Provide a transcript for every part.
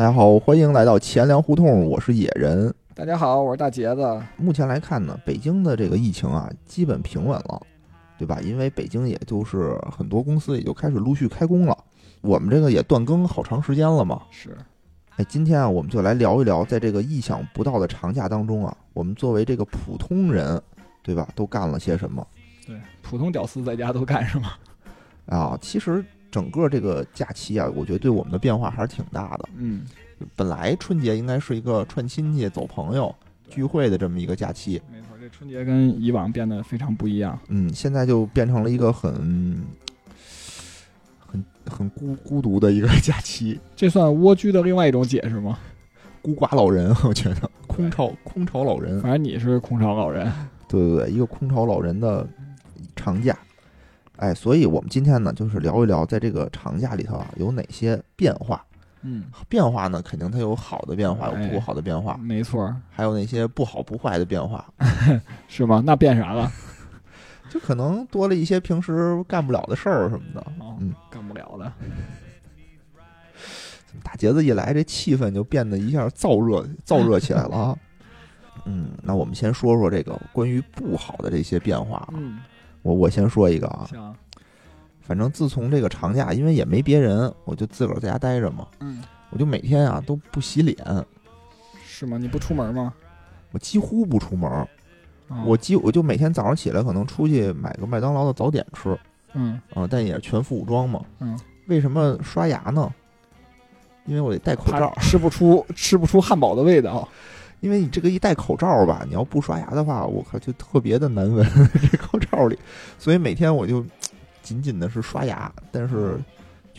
大家好，欢迎来到钱粮胡同，我是野人。大家好，我是大杰子。目前来看呢，北京的这个疫情啊，基本平稳了，对吧？因为北京也就是很多公司也就开始陆续开工了，我们这个也断更好长时间了嘛。是，哎，今天啊，我们就来聊一聊，在这个意想不到的长假当中啊，我们作为这个普通人，对吧，都干了些什么？对，普通屌丝在家都干什么？啊，其实整个这个假期啊，我觉得对我们的变化还是挺大的。嗯，本来春节应该是一个串亲戚、走朋友、聚会的这么一个假期，没错，这春节跟以往变得非常不一样。嗯，现在就变成了一个很、很、很孤孤独的一个假期，这算蜗居的另外一种解释吗？孤寡老人，我觉得空巢空巢老人，反正你是空巢老人。对对对，一个空巢老人的长假。哎，所以我们今天呢，就是聊一聊在这个长假里头啊，有哪些变化。嗯，变化呢，肯定它有好的变化，有哎不好的变化，没错，还有那些不好不坏的变化。是吗？那变啥了？就可能多了一些平时干不了的事儿什么的。哦，嗯，干不了的。大节子一来，这气氛就变得一下燥热燥热起来了啊。嗯，那我们先说说这个关于不好的这些变化啊。嗯，我我先说一个啊，行。反正自从这个长假，因为也没别人，我就自个儿在家待着嘛，嗯，我就每天啊都不洗脸，是吗？你不出门吗？我几乎不出门我几我就每天早上起来可能出去买个麦当劳的早点吃嗯啊，但也是全副武装嘛。嗯，为什么刷牙呢？因为我得戴口罩怕，吃不出吃不出汉堡的味道。因为你这个一戴口罩吧，你要不刷牙的话，我靠，就特别的难闻 这口罩里，所以每天我就紧紧的是刷牙，但是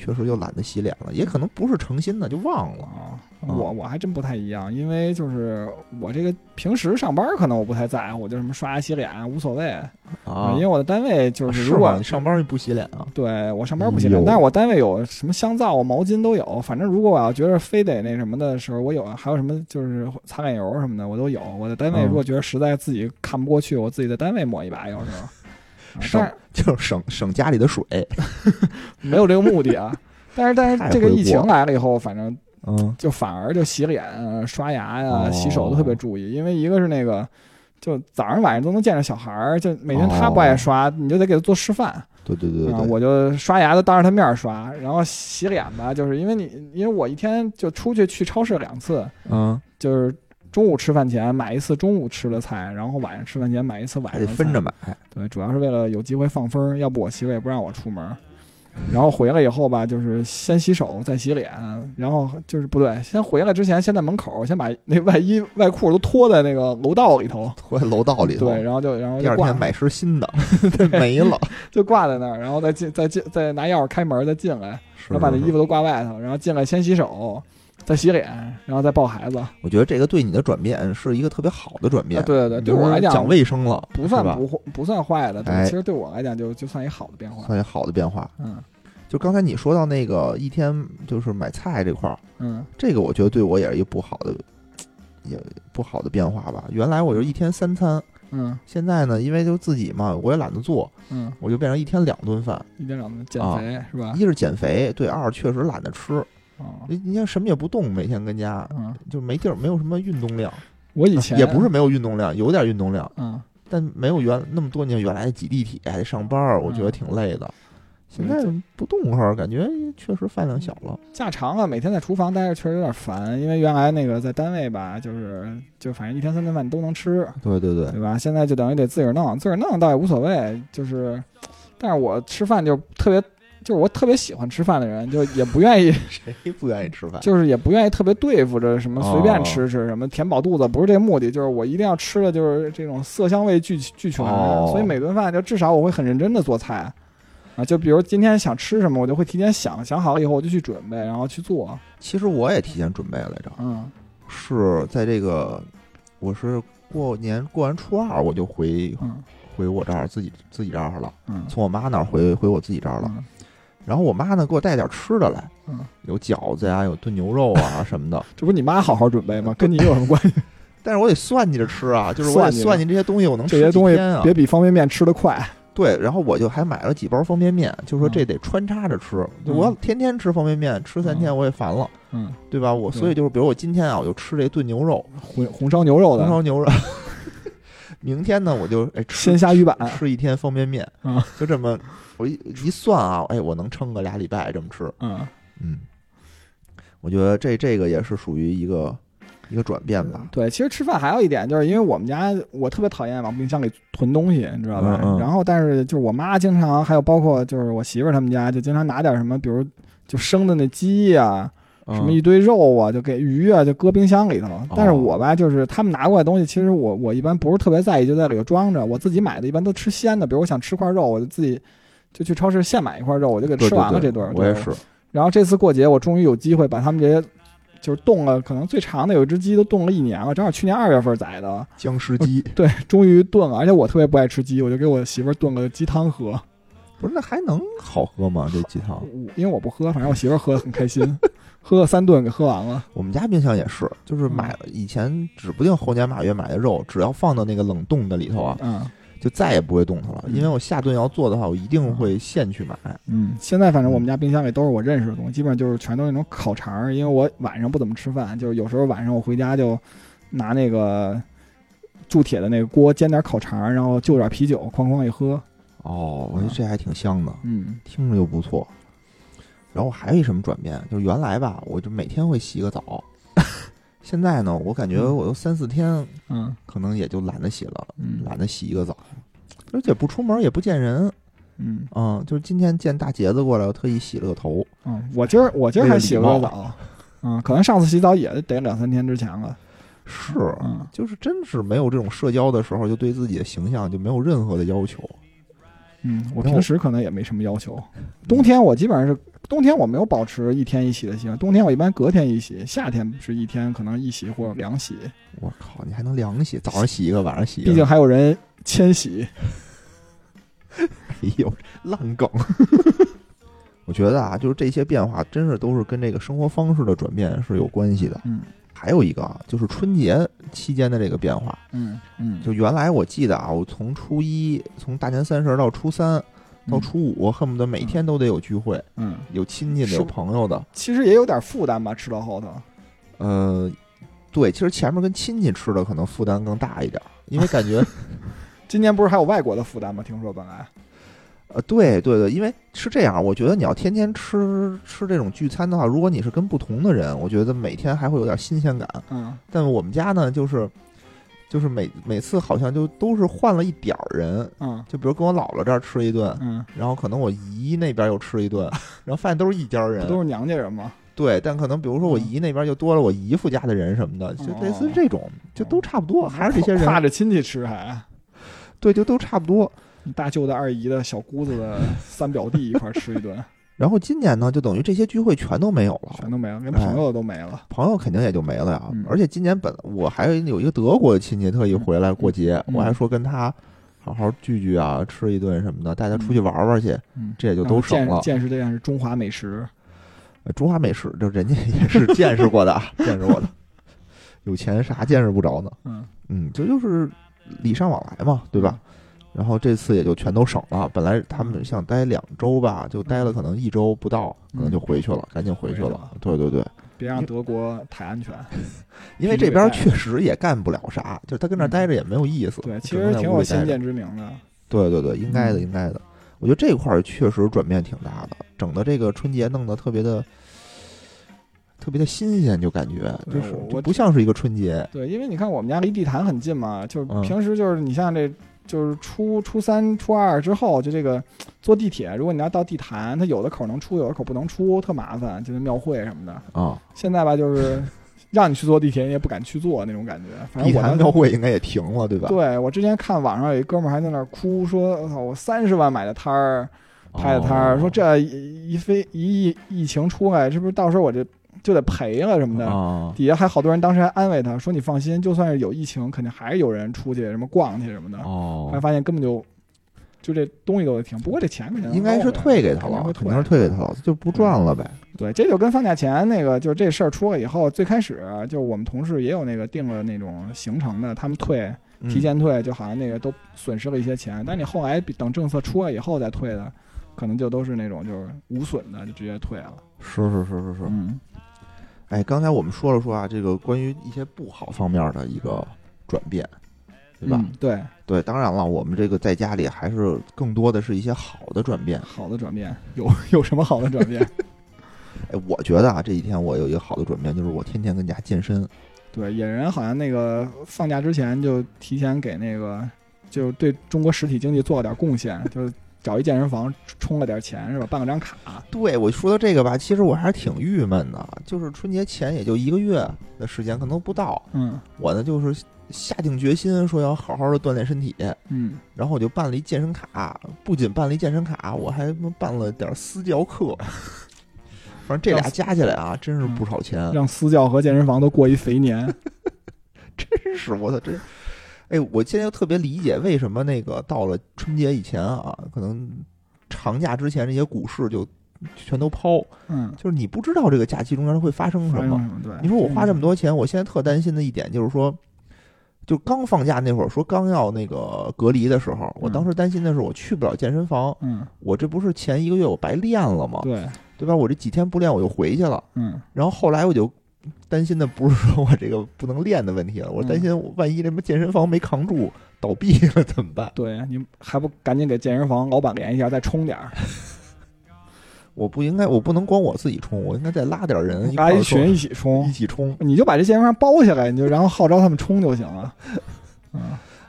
确实就懒得洗脸了，也可能不是诚心的，就忘了。啊，我我还真不太一样，因为就是我这个平时上班可能我不太在乎，我就什么刷牙洗脸无所谓啊因为我的单位就是是如果吗？你上班就不洗脸啊？对我上班不洗脸哟，但是我单位有什么香皂、毛巾都有。反正如果我要觉得非得那什么的时候，我有，还有什么就是擦脸油什么的，我都有。我的单位嗯如果觉得实在自己看不过去，我自己在单位抹一把，有时候。啊省就是省省家里的水。没有这个目的啊。但是但是这个疫情来了以后，反正嗯就反而就洗脸、呃刷牙呀、哦洗手都特别注意，因为一个是那个，就早上晚上都能见着小孩儿，就每天他不爱刷，你就得给他做示范对对对对啊。对，我就刷牙都当着他面刷，然后洗脸吧，就是因为你，因为我一天就出去去超市两次，嗯，就是中午吃饭前买一次中午吃的菜，然后晚上吃饭前买一次晚上分着买。对，主要是为了有机会放风儿，要不我媳妇也不让我出门。儿。然后回来以后吧，就是先洗手，再洗脸，然后就是不对，先回来之前先在门口先把那外衣外裤都脱在那个楼道里头，脱在楼道里头，对，然后就然后第就挂二天买身新的，没了。就挂在那儿，然后再进再进再拿钥匙开门再进来，是然后把那衣服都挂外头，然后进来先洗手，再洗脸，然后再抱孩子。啊，我觉得这个对你的转变是一个特别好的转变。对对对，对我来讲讲卫生了，不算不不算坏的，对，哎其实对我来讲就就算一好的变化。算一好的变化。嗯就刚才你说到那个一天就是买菜这块儿，嗯这个我觉得对我也是一个不好的，也不好的变化吧。原来我就一天三餐，嗯现在呢，因为就自己嘛，我也懒得做，嗯，我就变成一天两顿饭。一天两顿减啊肥是吧？一是减肥，对；二确实懒得吃。哦你你像什么也不动，每天跟家嗯，就没地儿，没有什么运动量。我以前也不是没有运动量，有点运动量，嗯，但没有原那么多年原来挤地铁还得上班儿，我觉得挺累的。现在不动会儿，感觉确实饭量小了。假长了，每天在厨房待着确实有点烦，因为原来那个在单位吧，就是就反正一天三顿饭都能吃，对对对，对吧？现在就等于得自个儿弄，自个儿弄倒也无所谓，就是，但是我吃饭就特别，就是我特别喜欢吃饭的人，就也不愿意，谁不愿意吃饭？就是也不愿意特别对付着什么随便吃吃什么填饱肚子，不是这目的，就是我一定要吃的就是这种色香味俱俱全，哦所以每顿饭就至少我会很认真的做菜。啊，就比如今天想吃什么，我就会提前想想好了以后，我就去准备，然后去做。其实我也提前准备来着，嗯是在这个我是过年过完初二我就回嗯回我这儿自己自己这儿了，嗯，从我妈那儿回回我自己这儿了。嗯然后我妈呢给我带点吃的来，嗯，有饺子呀，有炖牛肉啊 什么的。这不是你妈好好准备吗？跟你有什么关系？但是我得算计着吃啊，就是我得算计这些东西我能吃这些东西几天啊。别比方便面吃的快。对，然后我就还买了几包方便面，就说嗯这得穿插着吃，就我要天天吃方便面，吃三天我也烦了。嗯，对吧？我所以就是，比如我今天啊，我就吃这炖牛肉，红红烧牛肉的，红烧牛肉。明天呢，我就哎吃鲜虾鱼板吃一天方便面，啊就这么我一一算啊，哎，我能撑个俩礼拜这么吃。嗯，嗯，我觉得这这个也是属于一个一个转变吧。对，其实吃饭还有一点，就是因为我们家我特别讨厌往冰箱里囤东西，你知道吧？嗯嗯然后，但是就是我妈经常，还有包括就是我媳妇儿他们家，就经常拿点什么，比如就生的那鸡呀、什么嗯一堆肉啊，就给鱼啊，就搁冰箱里头。但是我吧，就是他们拿过来东西，其实我我一般不是特别在意，就在里头装着。我自己买的一般都吃鲜的，比如我想吃块肉，我就自己就去超市现买一块肉，我就给吃完了这顿我也是。然后这次过节，我终于有机会把他们这些就是冻了，可能最长的有一只鸡都冻了一年了，正好去年二月份宰的，僵尸鸡，对，终于炖了。而且我特别不爱吃鸡，我就给我媳妇儿炖个鸡汤喝，不是那还能好喝吗？这鸡汤？因为我不喝，反正我媳妇儿喝的很开心，喝了三顿给喝完了。我们家冰箱也是，就是嗯买了以前指不定猴年马月买的肉，只要放到那个冷冻的里头啊，嗯就再也不会动它了。嗯因为我下顿要做的话，我一定会现去买。嗯，现在反正我们家冰箱里都是我认识的东西，基本上就是全都是那种烤肠儿，因为我晚上不怎么吃饭，就是有时候晚上我回家就拿那个铸铁的那个锅煎点烤肠儿，然后就点啤酒，哐哐一喝。哦，我觉得这还挺香的，嗯。听着就不错。然后还有一什么转变，就是原来吧，我就每天会洗个澡，现在呢，我感觉我都三四天嗯。可能也就懒得洗了，嗯。懒得洗一个澡，而且不出门也不见人，嗯。嗯，就是今天见大杰子过来，我特意洗了个头，嗯，我今儿 我今儿还洗了个澡，嗯，可能上次洗澡也得两三天之前了。是，嗯。就是真是没有这种社交的时候，就对自己的形象就没有任何的要求。嗯，我平时可能也没什么要求。冬天我基本上是冬天我没有保持一天一洗的习惯，冬天我一般隔天一洗，夏天是一天可能一洗或者两洗，我靠，你还能凉洗，早上洗一个，晚上洗一个，毕竟还有人千洗。哎呦，烂梗。我觉得啊，就是这些变化，真是都是跟这个生活方式的转变是有关系的。嗯还有一个啊，就是春节期间的这个变化。嗯嗯，就原来我记得啊，我从初一，从大年三十到初三到初五，恨不得每天都得有聚会，嗯，有亲戚的，有朋友的。其实也有点负担吧，吃到后头。呃，对，其实前面跟亲戚吃的可能负担更大一点，因为感觉 今年不是还有外国的负担吗？听说本来，呃，对对对，因为是这样，我觉得你要天天吃吃这种聚餐的话，如果你是跟不同的人，我觉得每天还会有点新鲜感。嗯但我们家呢，就是就是每每次好像就都是换了一点儿人，嗯就比如跟我姥姥这儿吃一顿，嗯，然后可能我姨那边又吃一顿，然后发现都是一家人，都是娘家人吗？对，但可能比如说我嗯姨那边就多了我姨夫家的人什么的，就类似这种，就都差不多，还是这些人，挎着亲戚吃还。对，就都差不多。大舅的、二姨的、小姑子的三表弟一块儿吃一顿，然后今年呢，就等于这些聚会全都没有了，全都没了，连朋友都没了。朋友肯定也就没了呀。嗯而且今年本我还有一个德国的亲戚特意回来过节，嗯我还说跟他好好聚聚啊，吃一顿什么的，带他出去玩玩去，嗯，这也就都省了见见识见识中华美食。呃中华美食，就人家也是见识过的，啊，见识过的。有钱啥见识不着呢？嗯嗯，这就是礼尚往来嘛，对吧？然后这次也就全都省了。本来他们想待两周吧，就待了可能一周不到，可能就回去了，赶紧回去了。对对对，别让德国太安全。因为这边确实也干不了啥，就是他跟那待着也没有意思。对，其实挺有先见之明的。对对对，应该的，嗯应该的。我觉得这块儿确实转变挺大的，整的这个春节弄得特别的。特别的新鲜，就感觉就是我就不像是一个春节，对，因为你看我们家离地坛很近嘛，就是嗯平时就是你像这，就是初初三、初二之后，就这个坐地铁，如果你要到地坛，它有的口能出，有的口不能出，特麻烦，就是庙会什么的。啊，现在吧，就是让你去坐地铁，你也不敢去坐那种感觉。反正地坛庙会应该也停了，对吧？对我之前看网上有一哥们儿还在那儿哭，说：“我操，我三十万买的摊儿，拍的摊儿，哦说这一一非一疫疫情出来，是不是到时候我这就得赔了什么的？”啊，底下还好多人当时还安慰他说：“你放心，就算是有疫情，肯定还是有人出去什么逛去什么的。哦后来，发现根本就就这东西都得停，不过这钱肯定应该是退给他了，肯定是退给他了，就不赚了呗。对，这就跟放假前那个，就是这事儿出了以后，最开始就我们同事也有那个定了那种行程的，他们退嗯提前退，就好像那个都损失了一些钱。但你后来比等政策出来以后再退的，可能就都是那种就是无损的，就直接退了。是是是是是，嗯哎，刚才我们说了说啊，这个关于一些不好方面的一个转变，对吧？嗯对，对，当然了，我们这个在家里还是更多的是一些好的转变。好的转变有 有什么好的转变？哎，我觉得啊，这几天我有一个好的转变，就是我天天跟家健身。对，野人好像那个放假之前就提前给那个，就对中国实体经济做了点贡献，就是找一健身房充了点钱是吧？办了张卡。对我说到这个吧，其实我还是挺郁闷的，就是春节前也就一个月的时间，可能不到。嗯我呢就是下定决心说要好好的锻炼身体，嗯，然后我就办了一健身卡，不仅办了一健身卡，我还办了点私教课。反正这俩加起来啊，真是不少钱，让私教和健身房都过一肥年。真是我操，真。哎，我现在又特别理解为什么那个到了春节以前啊，可能长假之前这些股市就全都抛，嗯，就是你不知道这个假期中间会发生什么。么？对，你说我花这么多钱，我现在特担心的一点就是说，就刚放假那会儿说刚要那个隔离的时候，我当时担心的是我去不了健身房，嗯，我这不是前一个月我白练了吗？对，对吧？我这几天不练我就回去了，嗯，然后后来我就担心的不是说我这个不能练的问题了，我担嗯心万一什么健身房没扛住倒闭了怎么办？对你还不赶紧给健身房老板联系一下，再充点儿，我不应该，我不能光我自己充，我应该再拉点人拉一群一起充一，起冲。你就把这健身房包下来，你就然后号召他们充就行了。嗯，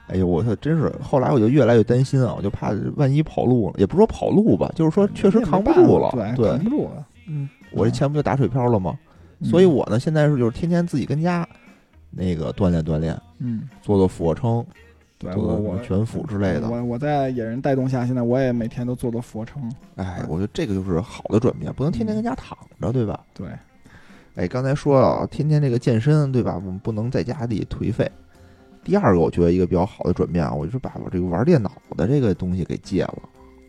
哎呦，我操，真是！后来我就越来越担心啊，我就怕万一跑路了，也不是说跑路吧，就是说确实扛不住了。对，对扛，不住了。嗯，我这钱不就打水漂了吗？嗯所以我呢，现在是就是天天自己跟家那个锻炼锻炼，嗯，做做俯卧撑，对做做全俯之类的。我我在野人带动下，现在我也每天都做做俯卧撑。哎，我觉得这个就是好的转变，不能天天跟家躺着，对吧？对，哎，刚才说了，天天这个健身，对吧？我们不能在家里颓废。第二个，我觉得一个比较好的转变啊，我就是把我这个玩电脑的这个东西给戒了。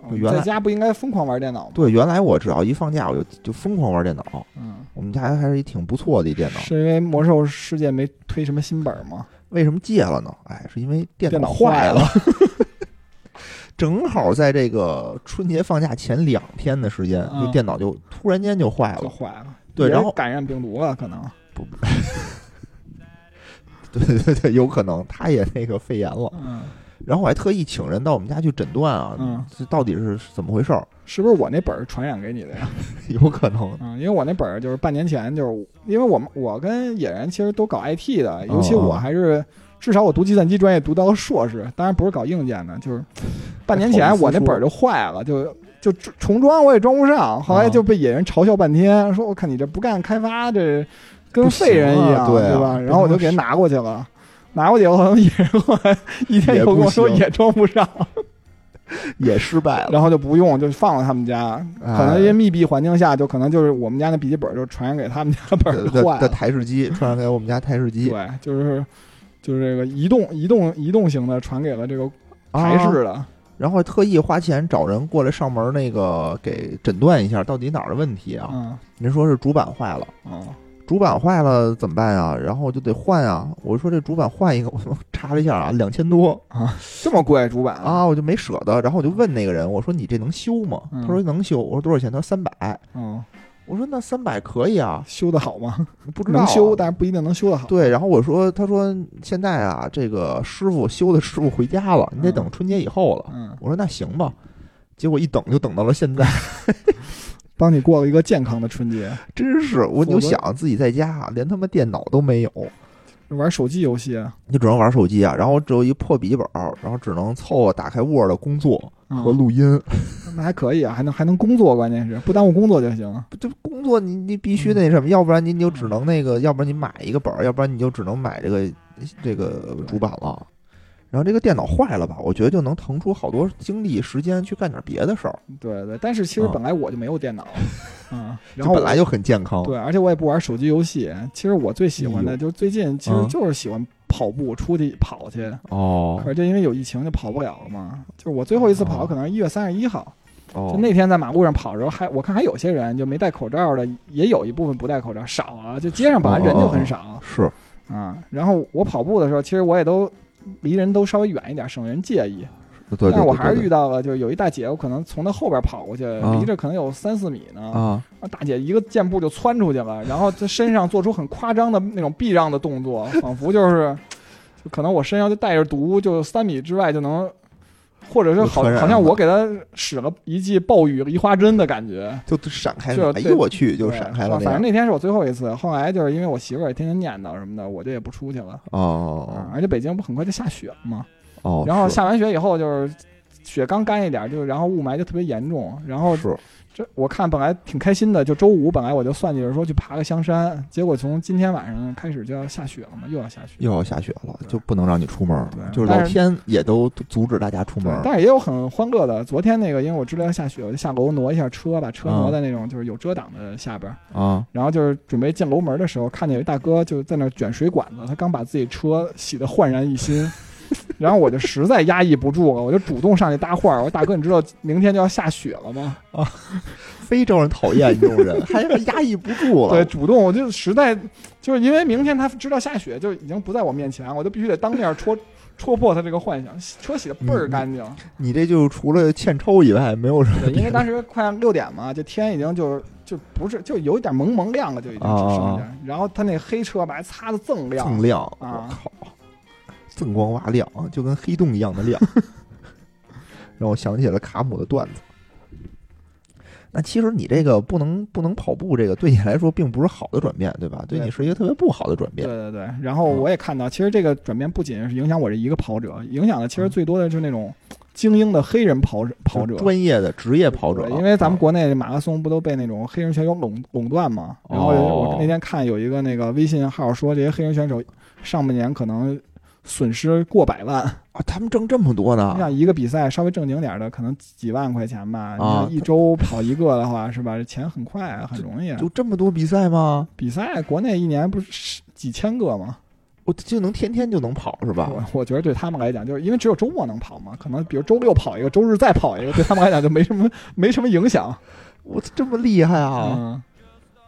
就原来在家不应该疯狂玩电脑吗？对，原来我只要一放假，我就就疯狂玩电脑。嗯，我们家还是一挺不错的一电脑。是因为魔兽世界没推什么新本吗？为什么戒了呢？哎，是因为电电脑坏坏了。正好在这个春节放假前两天的时间，嗯就电脑就突然间就坏了。就坏了，对，然后感染病毒了，可能不。对对对，有可能他也那个肺炎了。嗯，然后我还特意请人到我们家去诊断啊，嗯这到底是怎么回事儿？是不是我那本儿传染给你的呀？有可能。嗯，因为我那本儿就是半年前，就是因为我们我跟野人其实都搞 IT 哦的，尤其我还是至少我读计算机专业读到了硕士，当然不是搞硬件的，就是 半年前我那本儿就坏了，就就重装我也装不上，后来就被野人嘲笑半天，说我看你这不干开发，这跟废人一样，对啊吧？然后我就给拿过去了。拿过去以后，野人后来一天以后跟我说也装不上，也失败了。然后就不用，就放了他们家。哎可能因为密闭环境下，就可能就是我们家那笔记本就传染给他们家本儿的的坏了。台式机传染给我们家台式机，对，就是就是这个移动移动移动型的传给了这个台啊式的。然后特意花钱找人过来上门，那个给诊断一下到底哪儿的问题啊？嗯人说是主板坏了，哦主板坏了怎么办呀？然后就得换啊。我说这主板换一个，我查了一下啊，两千多啊这么贵主板啊，我就没舍得。然后我就问那个人，我说你这能修吗？嗯他说能修。我说多少钱？他说三百。嗯，我说那三百可以啊，修得好吗？不知道、能修，。但是不一定能修得好。对，然后我说，他说现在啊，这个师傅修的师傅回家了，你得等春节以后了。嗯，我说那行吧，结果一等就等到了现在，帮你过了一个健康的春节。真是我就想自己在家连他妈电脑都没有，玩手机游戏啊就只能玩手机啊，然后只有一破笔记本，然后只能凑合打开 Word 工作和嗯录音。那还可以啊，还能还能工作，关键是不耽误工作就行。这工作你你必须那什么，要不然你你就只能那个，要不然你买一个本儿，要不然你就只能买这个这个主板了。然后这个电脑坏了吧，我觉得就能腾出好多精力时间去干点别的事儿，对对，但是其实啊本来我就没有电脑，嗯，然后本来就很健康。对，而且我也不玩手机游戏。其实我最喜欢的就是最近其实嗯就是喜欢跑步，出去跑去。哦可是就因为有疫情就跑不了了嘛。就是我最后一次跑哦可能是一月三十一号，哦就，那天在马路上跑的时候还我看还有些人就没戴口罩的，也有一部分不戴口罩，少啊。就街上本来人就很少是啊。然后我跑步的时候，其实我也都离人都稍微远一点，省人介意。对对但是我还是遇到了，就是有一大姐，我可能从她后边跑过去，啊离着可能有三四米呢。啊，啊，大姐一个箭步就窜出去了，然后她身上做出很夸张的那种避让的动作，仿佛就是，就可能我身上就带着毒，就三米之外就能，或者是好好像我给他使了一记暴雨梨花针的感觉。就闪开了，哎呦我去，就闪开了反正。那天是我最后一次，后来就是因为我媳妇儿也天天念叨什么的，我就也不出去了。哦嗯，而且北京不很快就下雪了吗？哦，然后下完雪以后，就是雪刚干一点，就然后雾霾就特别严重。然后是这我看本来挺开心的，就周五本来我就算计着说去爬个香山，结果从今天晚上开始就要下雪了嘛，又要下雪。又要下雪了，就不能让你出门就是老天也都阻止大家出门儿。但是也有很欢乐的。昨天那个，因为我知道要下雪，我就下楼挪一下车，把车啊挪在那种就是有遮挡的下边儿。啊，然后就是准备进楼门的时候，看见有一大哥就在那儿卷水管子，他刚把自己车洗得焕然一新。然后我就实在压抑不住了，我就主动上去搭话儿。我说：“大哥，你知道明天就要下雪了吗啊 非招人讨厌，你这种人还压抑不住？”了。对，主动我就实在就是因为明天他知道下雪，就已经不在我面前，我就必须得当面戳戳破他这个幻想。车洗的倍儿干净，你这就除了欠抽以外，没有什么，因为当时快六点嘛，就天已经就是就不是就有一点蒙蒙亮了，就已经只剩下。然后他那黑车吧还擦的锃亮，锃亮。啊我靠，锃光瓦亮，就跟黑洞一样的亮，让我想起了卡姆的段子。那其实你这个不能不能跑步，这个对你来说并不是好的转变，对吧？对对你是一个特别不好的转变。对对对，然后我也看到，其实这个转变不仅是影响我这一个跑者，影响的其实最多的就是那种精英的黑人跑者跑者。专业的职业跑者，因为咱们啊国内马拉松不都被那种黑人选手垄垄断嘛？然后哦我那天看有一个那个微信号说，这些黑人选手上半年可能损失过百万。啊，他们挣这么多呢你，想一个比赛稍微正经点儿的，可能几万块钱吧。你啊一周跑一个的话，是吧？这钱很快啊，很容易啊。就这么多比赛吗？比赛国内一年不是几千个吗？我就能天天就能跑是吧？我我觉得对他们来讲，就是因为只有周末能跑嘛，可能比如周六跑一个，周日再跑一个，对他们来讲就没什么没什么影响。我这么厉害啊！嗯，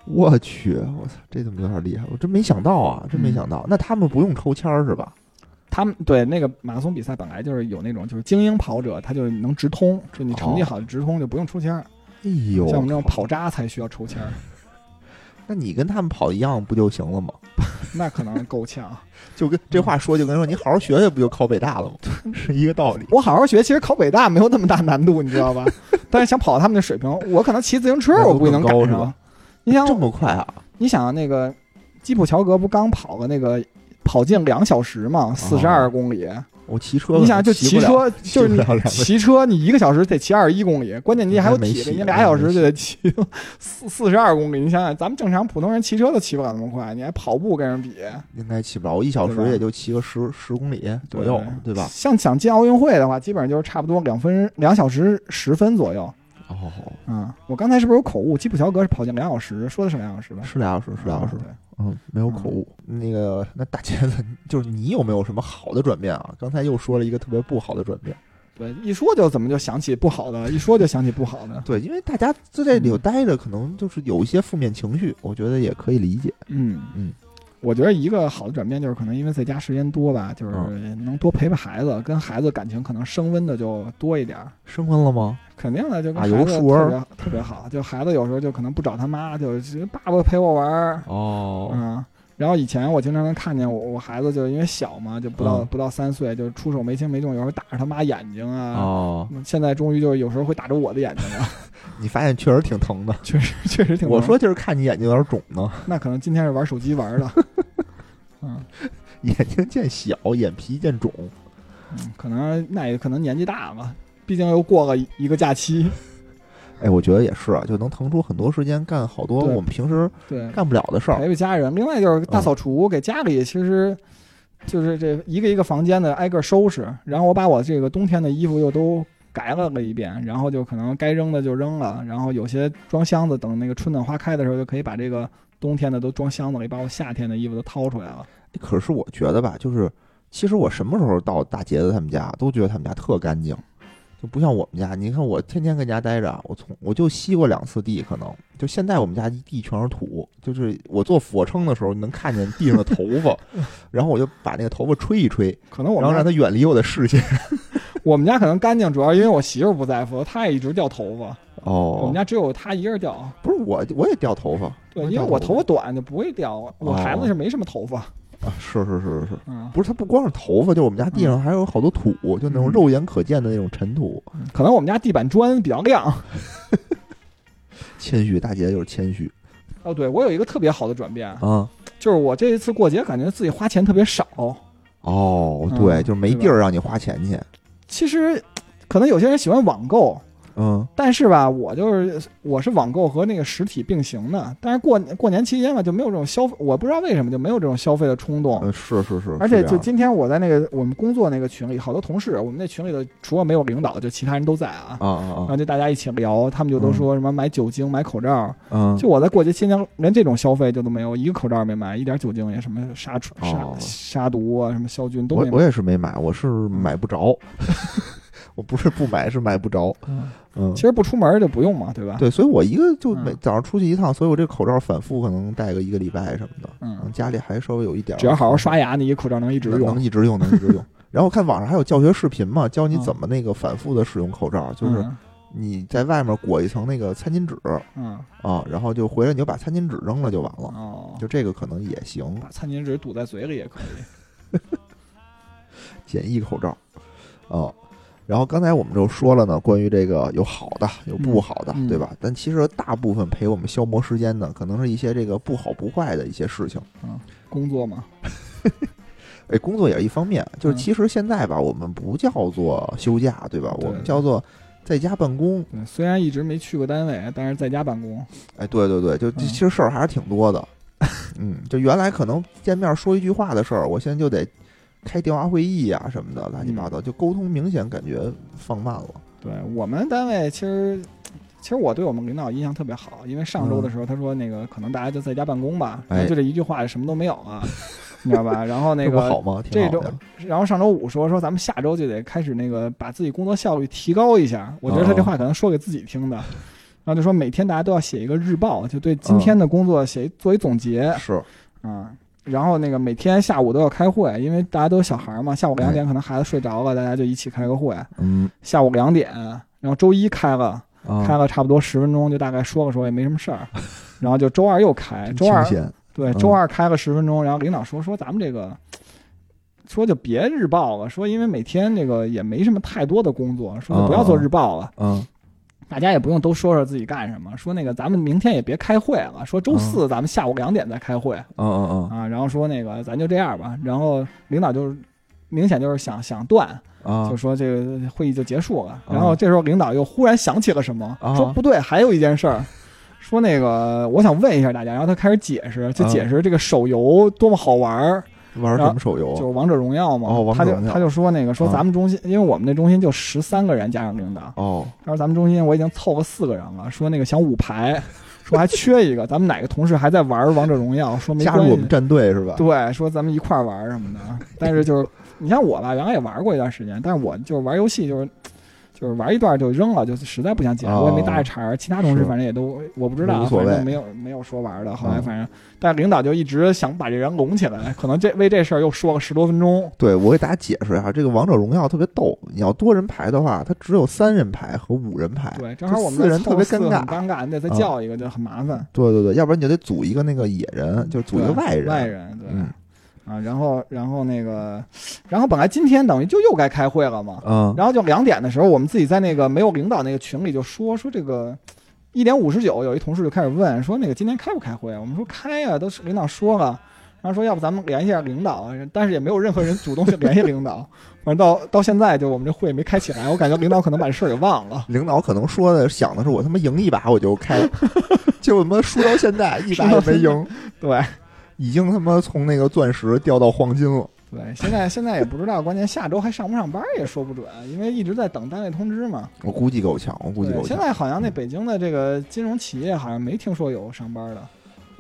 我去，我操，这怎么有点厉害？我真没想到啊，真没想到。那他们不用抽签儿是吧？他们对那个马拉松比赛本来就是有那种就是精英跑者，他就能直通，就你成绩好就直通，就不用抽签儿。哎呦，像我们这种跑渣才需要抽签儿，那你跟他们跑一样不就行了吗？那可能够呛。就跟这话说，就跟说你好好学学，不就考北大了吗？是一个道理。我好好学，其实考北大没有那么大难度，你知道吧？但是想跑他们的水平，我可能骑自行车我不一定赶上那都更高是吧。你想这，么快啊？你想那个基普乔格不刚跑了那个跑进两小时嘛，四十二公里。我骑车，你想就骑车，就是你 骑车，你一个小时得骑二十一公里，关键你还有体力，你俩小时就得骑四四十二公里。你想想，咱们正常普通人骑车都骑不了那么快，你还跑步跟人比，应该骑不了，我一小时也就骑个十十公里左右，对吧？像想进奥运会的话，基本上就是差不多两分两小时十分左右。哦，嗯，我刚才是不是有口误？基普乔格是跑进两小时，说的是两小时吧？是两小时，是两小时啊。对嗯，没有口误。那个，那大茄子，就是你有没有什么好的转变啊？刚才又说了一个特别不好的转变。对，一说就怎么就想起不好的，一说就想起不好的。对，因为大家在这里头待着，可能就是有一些负面情绪，我觉得也可以理解。嗯嗯，我觉得一个好的转变就是可能因为在家时间多吧，就是能多陪陪孩子，跟孩子感情可能升温的就多一点儿。升温了吗？肯定的，就跟孩子特别特别好。就孩子有时候就可能不找他妈，就爸爸陪我玩儿，哦，嗯。然后以前我经常能看见我我孩子就因为小嘛，就不到、嗯不到三岁，就出手没轻没重，有时候打着他妈眼睛啊。现在终于就是有时候会打着我的眼睛了，你发现确实挺疼的。确实确实挺疼。我说就是看你眼睛有点肿呢，那可能今天是玩手机玩的，嗯眼睛见小，眼皮见肿。嗯，可能那也可能年纪大了，毕竟又过了一个假期，哎，我觉得也是啊，就能腾出很多时间干好多对我们平时对，干不了的事儿。陪陪家人。另外就是嗯大扫除，给家里其实就是这一个一个房间的挨个收拾，然后我把我这个冬天的衣服又都改了了一遍，然后就可能该扔的就扔了，然后有些装箱子，等那个春暖花开的时候，就可以把这个冬天的都装箱子里，把我夏天的衣服都掏出来了。可是我觉得吧，就是其实我什么时候到大杰子他们家，都觉得他们家特干净，就不像我们家。你看我天天跟家待着，我从我就吸过两次地，可能就现在我们家一地全是土，就是我做俯卧撑的时候，能看见地上的头发，然后我就把那个头发吹一吹，可能我然后让它远离我的视线。我们家可能干净，主要因为我媳妇儿不在，否则她也一直掉头发。哦，我们家只有她一个人掉。不是我，我也掉头发。对，因为我头发短就不会掉，我孩子是没什么头发。啊，是是是是，嗯，不是，它不光是头发，就我们家地上还有好多土，就那种肉眼可见的那种尘土。可能我们家地板砖比较亮。谦虚，大姐就是谦虚。哦，对我有一个特别好的转变啊，就是我这一次过节感觉自己花钱特别少。哦，对，就是没地儿让你花钱去。其实，可能有些人喜欢网购。嗯，但是吧，我就是我是网购和那个实体并行的。但是过过年期间吧，就没有这种消费，我不知道为什么就没有这种消费的冲动。嗯，是是是。而且就今天我在那个我们工作那个群里，好多同事，我们那群里的除了没有领导，就其他人都在啊。啊啊啊！然后就大家一起聊，他们就都说什么买酒精、买口罩。嗯。就我在过节期间连这种消费就都没有，一个口罩没买，一点酒精也什么杀杀杀毒啊，什么消菌都没。我我也是没买，我是买不着。我不是不买，是买不着。嗯，其实不出门就不用嘛，对吧？对，所以我一个就每早上出去一趟，所以我这个口罩反复可能戴个一个礼拜什么的。嗯，家里还稍微有一点。只要好好刷牙，你一口罩能一直用，能一直用，能一直用。然后看网上还有教学视频嘛，教你怎么那个反复的使用口罩，就是你在外面裹一层那个餐巾纸，嗯啊，然后就回来你就把餐巾纸扔了就完了。哦，就这个可能也行，把餐巾纸堵在嘴里也可以。简易口罩，哦。然后刚才我们就说了呢，关于这个有好的，有不好的，对吧？但其实大部分陪我们消磨时间的，可能是一些这个不好不坏的一些事情。嗯，工作嘛，哎，工作也是一方面。就是其实现在吧，我们不叫做休假，对吧？我们叫做在家办公。对，虽然一直没去过单位，但是在家办公。哎，对对对，就其实事儿还是挺多的。嗯，就原来可能见面说一句话的事儿，我现在就得。开电话会议啊什么的，乱七八糟，就沟通明显感觉放慢了。对我们单位，其实其实我对我们领导印象特别好，因为上周的时候他说那个可能大家就在家办公吧，就这一句话什么都没有啊，你知道吧？然后那个好吗？这周，然后上周五说说咱们下周就得开始那个把自己工作效率提高一下。我觉得他这话可能说给自己听的，然后就说每天大家都要写一个日报，就对今天的工作写做一总结。是啊。然后那个每天下午都要开会，因为大家都有小孩嘛。下午两点可能孩子睡着了，大家就一起开个会。嗯，下午两点，然后周一开了，开了差不多十分钟，就大概说了说，也没什么事儿。然后就周二又开，周二对，周二开了十分钟。然后领导说说咱们这个，说就别日报了，说因为每天那个也没什么太多的工作，说就不要做日报了。嗯。大家也不用都说说自己干什么，说那个咱们明天也别开会了，说周四咱们下午两点再开会。嗯嗯嗯啊，然后说那个咱就这样吧，然后领导就是明显就是想想断，就说这个会议就结束了。然后这时候领导又忽然想起了什么，说不对，还有一件事儿，说那个我想问一下大家，然后他开始解释，就解释这个手游多么好玩儿。玩什么手游？就是王者荣耀嘛。哦，他就他就说那个说咱们中心，因为我们那中心就十三个人加上领导。哦。他说咱们中心我已经凑了四个人了，说那个想五排，说还缺一个，咱们哪个同事还在玩王者荣耀？说没加入我们战队是吧？对，说咱们一块玩什么的。但是就是你像我吧，原来也玩过一段时间，但是我就是玩游戏就是。就是玩一段就扔了，就实在不想捡，我也没搭茬儿。其他同事反正也都我不知道，反正没有没有说玩的。后来反正，但领导就一直想把这人拢起来，可能这为这事儿又说了十多分钟。对我给大家解释一下，这个王者荣耀特别逗，你要多人排的话，它只有三人排和五人排。对，正好我们四人特别尴尬，尴尬，你得再叫一个就很麻烦。对对对，要不然你就得组一个那个野人，就组一个外人。外人对。啊，然后，然后那个，然后本来今天等于就又该开会了嘛，嗯，然后就两点的时候，我们自己在那个没有领导那个群里就说说这个一点五十九，有一同事就开始问说那个今天开不开会？我们说开呀，都是领导说了，然后说要不咱们联系下领导，但是也没有任何人主动去联系领导，反正到到现在就我们这会没开起来，我感觉领导可能把这事儿给忘了，领导可能说的想的是我他妈赢一把我就开，结果他妈输到现在一把也没赢，对。已经他妈从那个钻石掉到黄金了。对，现在现在也不知道，关键下周还上不上班也说不准，因为一直在等单位通知嘛。我估计够呛，我估计够呛。现在好像那北京的这个金融企业好像没听说有上班的。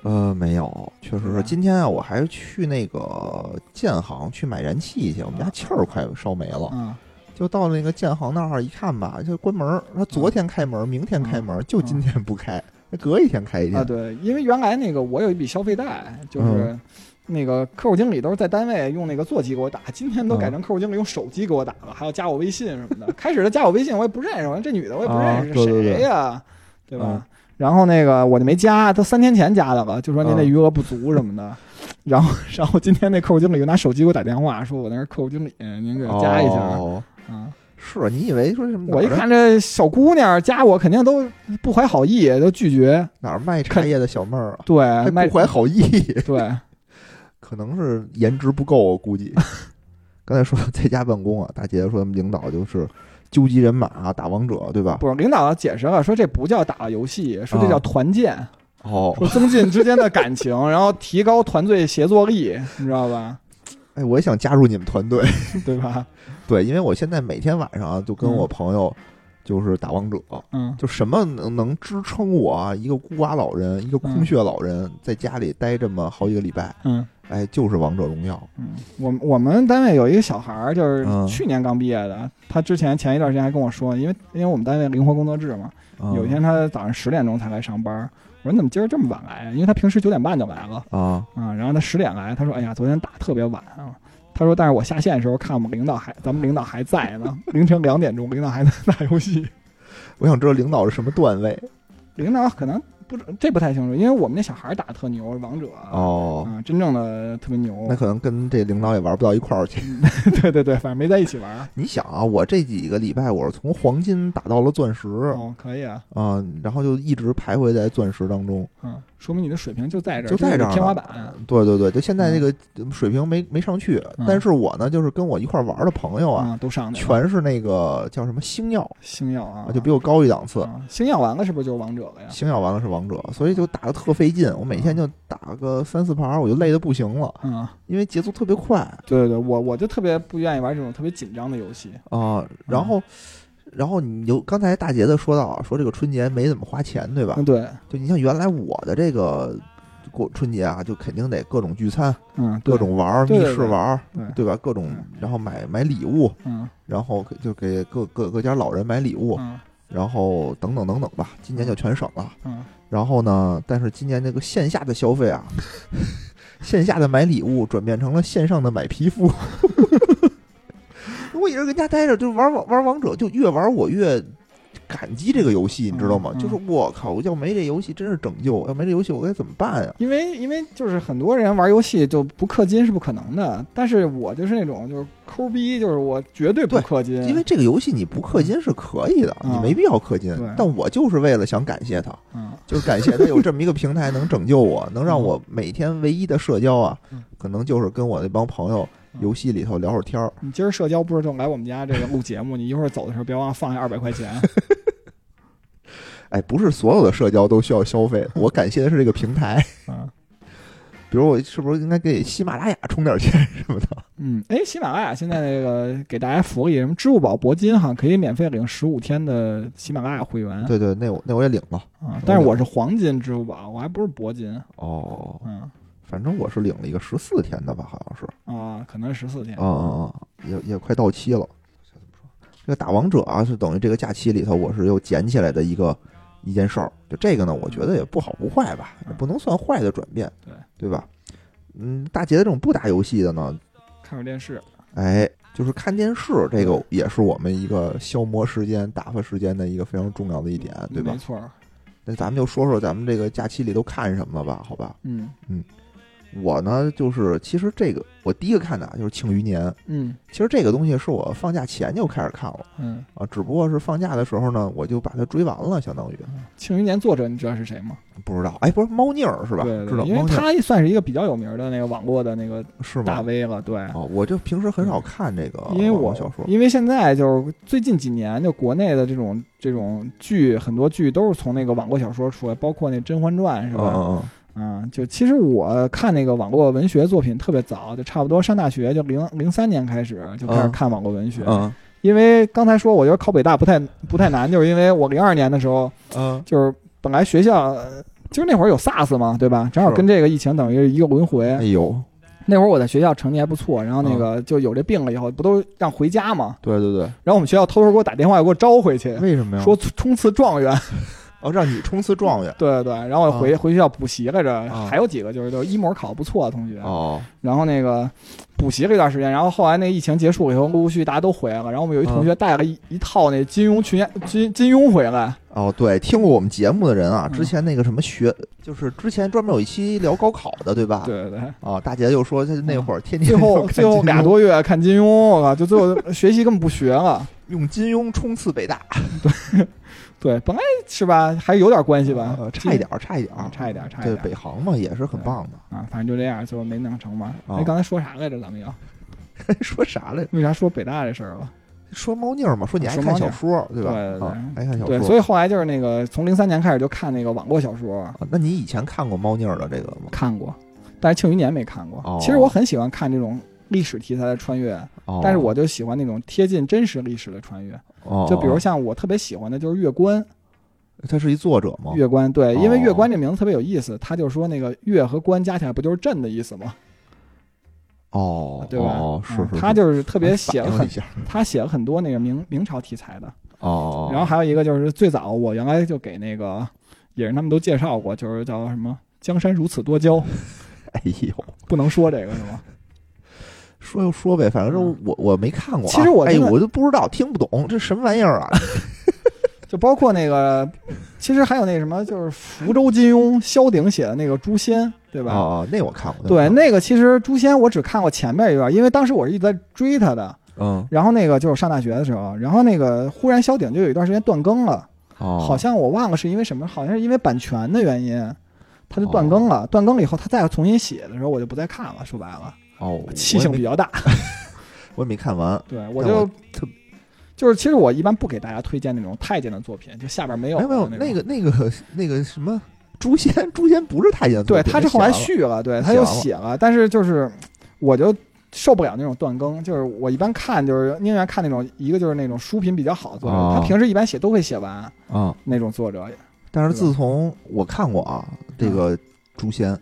呃，没有，确实是。今天啊，我还是去那个建行去买燃气去，我们家气儿快烧没了。嗯。就到那个建行那儿一看吧，就关门。他昨天开门，明天开门，就今天不开。隔一天开一天啊，对，因为原来那个我有一笔消费贷，就是那个客户经理都是在单位用那个座机给我打，今天都改嗯成客户经理用手机给我打了，还要加我微信什么的。开始他加我微信我也不认识，我说这女的我也不认识，谁呀、对吧？嗯然后那个我就没加，都三天前加的了，就说您那嗯余额不足什么的。然后，然后今天那客户经理又拿手机给我打电话，说我那是客户经理，您给加一下。哦啊，是你以为说什么？我一看这小姑娘加我，肯定都不怀好意，都拒绝。哪儿卖茶叶的小妹儿啊，对，还不怀好意，对，可能是颜值不够，我估计。刚才说在家办公啊，大姐姐说他们领导就是纠集人马打王者，对吧？不是领导解释了，说这不叫打游戏，说这叫啊团建，哦，说增进之间的感情，然后提高团队协作力，你知道吧？哎，我也想加入你们团队。对吧？对，因为我现在每天晚上啊，就跟我朋友就是打王者，嗯，就什么能能支撑我啊，一个孤寡老人，一个空穴老人，在家里待这么好几个礼拜，嗯哎，就是王者荣耀。嗯，我们我们单位有一个小孩儿，就是嗯去年刚毕业的，他之前前一段时间还跟我说，因为因为我们单位灵活工作制嘛，嗯有一天他早上十点钟才来上班。我说你怎么今儿这么晚来啊？因为他平时九点半就来了啊，啊，然后他十点来，他说：“哎呀，昨天打特别晚啊。”他说：“但是我下线的时候看我们领导还，咱们领导还在呢，凌晨两点钟，领导还在打游戏。我想知道领导是什么段位领导可能不知这不太清楚，因为我们那小孩打的特牛，王者哦。啊，真正的特别牛那。可能跟这领导也玩不到一块儿去。对对对，反正没在一起玩。你想啊，我这几个礼拜我是从黄金打到了钻石哦，可以啊，啊，然后就一直徘徊在钻石当中，嗯，说明你的水平就在这儿，就在这儿天花板。对对对，就现在这个水平没没上去，嗯但是我呢，就是跟我一块玩的朋友啊，啊，都上去。全是那个叫什么星耀星耀啊啊，，就比我高一档次。啊星耀完了是不是就是王者了呀？星耀完了是王者，所以就打的特费劲。我每天就打个三四盘，我就累得不行了，嗯，因为节奏特别快对对对，我我就特别不愿意玩这种特别紧张的游戏。啊。然后，然后你就刚才大杰子说到啊，说这个春节没怎么花钱，对吧嗯，？对，就你像原来我的这个过春节啊，就肯定得各种聚餐，嗯，各，种玩儿，密室玩儿，对，对吧？各种嗯，然后买买礼物，嗯然后就给各各各家老人买礼物，嗯然后等等等等吧。今年就全省了。嗯，然后呢，但是今年这个线下的消费啊，线下的买礼物转变成了线上的买皮肤。我一直跟家待着，就玩王玩王者，就越玩我越感激这个游戏，你知道吗？嗯嗯就是我靠，要没这游戏真是拯救，要没这游戏我该怎么办呀？因为因为就是很多人玩游戏就不氪金是不可能的，但是我就是那种就是抠逼，就是我绝对不氪金，因为这个游戏你不氪金是可以的，嗯你没必要氪金对。但我就是为了想感谢他，嗯就是感谢他有这么一个平台能拯救我，能让我每天唯一的社交啊嗯，可能就是跟我那帮朋友嗯游戏里头聊会儿天儿。你今儿社交不是就来我们家这个录节目，你一会儿走的时候别忘了放下二百块钱。哎，不是所有的社交都需要消费，我感谢的是这个平台。嗯 比如我是不是应该给喜马拉雅充点钱什么的？嗯，哎，喜马拉雅现在那个给大家福利，什么支付宝、铂金哈，可以免费领十五天的喜马拉雅会员。对对，那我那我也领了。啊，但是我是黄金支付宝，我还不是铂金。哦，嗯反正我是领了一个十四天的吧，好像是。啊，可能十四天。啊啊啊！也也快到期了。这个打王者啊，是等于这个假期里头我是又捡起来的一个一件事儿。就这个呢，我觉得也不好不坏吧，也不能算坏的转变，对对吧？嗯，大杰的这种不打游戏的呢，看会儿电视。哎，就是看电视，这个也是我们一个消磨时间、打发时间的一个非常重要的一点，对吧没？错儿。那咱们就说说咱们这个假期里都看什么了吧？好吧，嗯嗯我呢就是其实这个我第一个看的啊就是《庆余年》，嗯其实这个东西是我放假前就开始看了。嗯。啊，只不过是放假的时候呢，我就把它追完了，相当于庆余年作者你知道是谁吗？不知道，哎，不是猫腻儿是吧？对对，知道因为他算是一个比较有名的那个网络的那个是大？V 了，对。哦，我就平时很少看这个因为我网络小说，因为现在就是最近几年，就国内的这种这种剧，很多剧都是从那个网络小说出来，包括那《甄嬛传》是嗯吧？嗯嗯，就其实我看那个网络文学作品特别早，就差不多上大学就零零三年开始就开始嗯看网络文学。嗯因为刚才说，我觉得考北大不太不太难，就是因为我零二年的时候，嗯就是本来学校呃就是那会儿有 SARS 嘛，对吧？正好跟这个疫情等于一个轮回。哎呦，那会儿我在学校成绩还不错，然后那嗯个就有这病了以后，不都让回家嘛？对对对，然后我们学校偷偷给我打电话，给我招回去，为什么呀？说冲刺状元。哦，让你冲刺状元。对对对，然后我回、回学校补习来着，啊还有几个就是就是一模考不错的同学，哦，然后那个补习了一段时间，然后后来那疫情结束以后，陆陆续续大家都回来了，然后我们有一同学带了一、一套那金庸群金金庸回来，哦，对，听过我们节目的人啊，嗯之前那个什么学，就是之前专门有一期聊高考的，对吧？。对对对，啊，大姐就说她那会儿天天最后最后俩多月看金庸，我靠，就最后学习根本不学了。用金庸冲刺北大，对，本来是吧，还有点关系吧，呃差一点，差一点差一点，差一对，点北航嘛也是很棒的。啊，反正就这样，最后没弄成嘛。啊哎，刚才说啥来着？咱们要说啥来着？为啥说北大这事儿了？说猫腻儿嘛，说你爱看小说，对吧？对对对啊，爱看小说。对，所以后来就是那个从零三年开始就看那个网络小说，啊那你以前看过猫腻儿的这个吗？看过，但是庆余年没看过。哦其实我很喜欢看这种历史题材的穿越，哦，但是我就喜欢那种贴近真实历史的穿越。哦，就比如像我特别喜欢的就是月关，他是一作者吗？月关对，因为哦月关这名字特别有意思，他就说那个月和关加起来不就是朕的意思吗？哦，对吧？哦，是嗯是，他就是特别写了很。他写了很多那个明明朝题材的。哦，然后还有一个就是最早我原来就给那个也是他们都介绍过，就是叫什么“江山如此多娇 哎呦，”，不能说这个是吗？说就说呗，反正是我我没看过啊。其实我哎，我就不知道，听不懂，这什么玩意儿啊？就包括那个，其实还有那什么，就是福州金庸萧鼎写的那个《诛仙》，对吧？哦，那我看过。对，那那个其实《诛仙》我只看过前面一段，因为当时我是一直在追他的。嗯，然后那个就是上大学的时候，然后那个忽然萧鼎就有一段时间断更了，哦，好像我忘了是因为什么，好像是因为版权的原因，他就断更了。断更了以后，他再重新写的时候，我就不再看了。说白了，哦，气性比较大。我也没看完。对我就特就是，其实我一般不给大家推荐那种太监的作品，就下边没有哎，没有那个那个那个什么诛仙，诛仙不是太监对，他是后来续了，对，他又写了，但是就是我就受不了那种断更，就是我一般看就是宁愿看那种一个就是那种书品比较好的作者，哦他平时一般写都会写完啊。那种作者，但是自从我看过啊，这个诛仙，嗯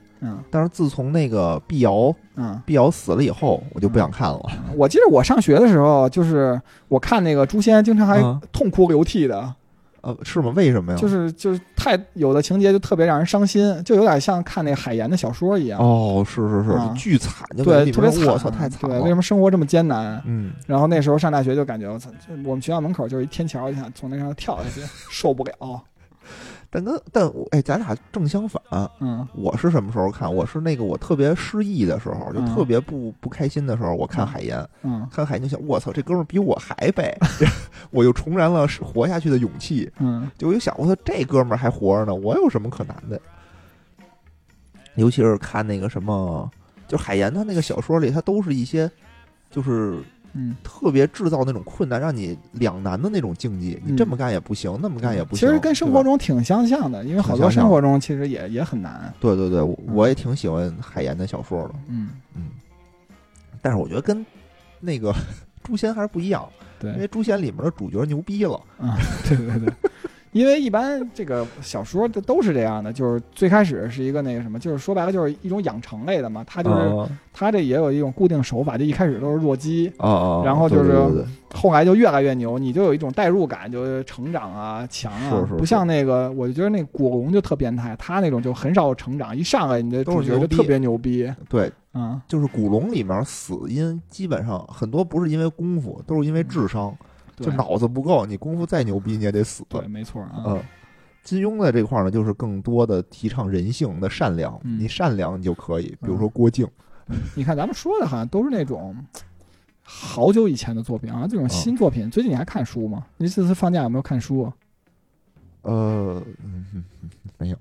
但是自从那个碧瑶嗯，碧瑶死了以后，我就不想看了。我记得我上学的时候，就是我看那个《诛仙》，经常还啊痛哭流涕的，呃，是吗？为什么呀？就是就是太有的情节就特别让人伤心，就有点像看那个海岩的小说一样，哦，是是是，啊巨惨，就特别惨，面我操，太惨对，为什么生活这么艰难？嗯，然后那时候上大学就感觉我操，就我们学校门口就是一天桥，就想从那上跳下去，受不了。但跟但我哎，咱俩正相反。嗯我是什么时候看？我是那个我特别失意的时候，就嗯特别不不开心的时候，我看海岩，嗯看海岩就想，我操，这哥们儿比我还背，我又重燃了活下去的勇气。嗯就我就想，我操，这哥们儿还活着呢，我有什么可难的？尤其是看那个什么，就海岩他那个小说里，他都是一些就是嗯。特别制造那种困难，让你两难的那种境地。你嗯这么干也不行，那么干也不行。其实跟生活中挺相像的，因为好多生活中其实也也很难。对对对，我也挺喜欢海岩的小说的，嗯，嗯，但是我觉得跟那个 诛仙还是不一样，因为对，诛仙里面的主角牛逼了。啊，对对对。因为一般这个小说的都是这样的，就是最开始是一个那个什么，就是说白了就是一种养成类的嘛，它就是啊它这也有一种固定手法，就一开始都是弱鸡！然后就是后来就越来越牛，你就有一种代入感，就是成长啊、强啊，不像那个，我就觉得那古龙就特变态，他那种就很少有成长，一上来你的都是牛逼。主角就特别牛逼，对，嗯，就是古龙里面死因基本上很多不是因为功夫，都是因为智商，对就脑子不够，你功夫再牛逼你也得死。对，没错啊，嗯，金庸在这块儿呢，就是更多的提倡人性的善良，嗯你善良你就可以，比如说郭靖，你看咱们说的好像都是那种好久以前的作品啊，这种嗯新作品，最近你还看书吗？你这次放假有没有看书？呃，没有，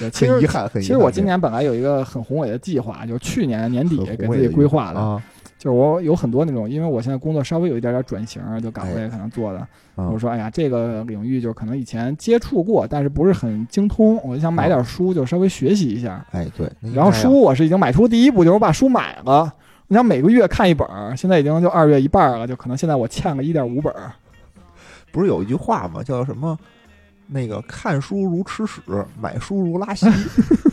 对，其实很遗憾，很遗憾。其实我今年本来有一个很宏伟的计划，就是去年年底给自己规划的，啊，就是我有很多那种，因为我现在工作稍微有一点点转型，就岗位可能做的，啊我说哎呀，这个领域就可能以前接触过，但是不是很精通，我就想买点书，就稍微学习一下。哎，对，然后书我是已经买出第一步，就是我把书买了。你想每个月看一本儿，现在已经就二月一半了，就可能现在我欠了一点五本儿。不是有一句话吗？叫什么？那个看书如吃屎，买书如拉稀。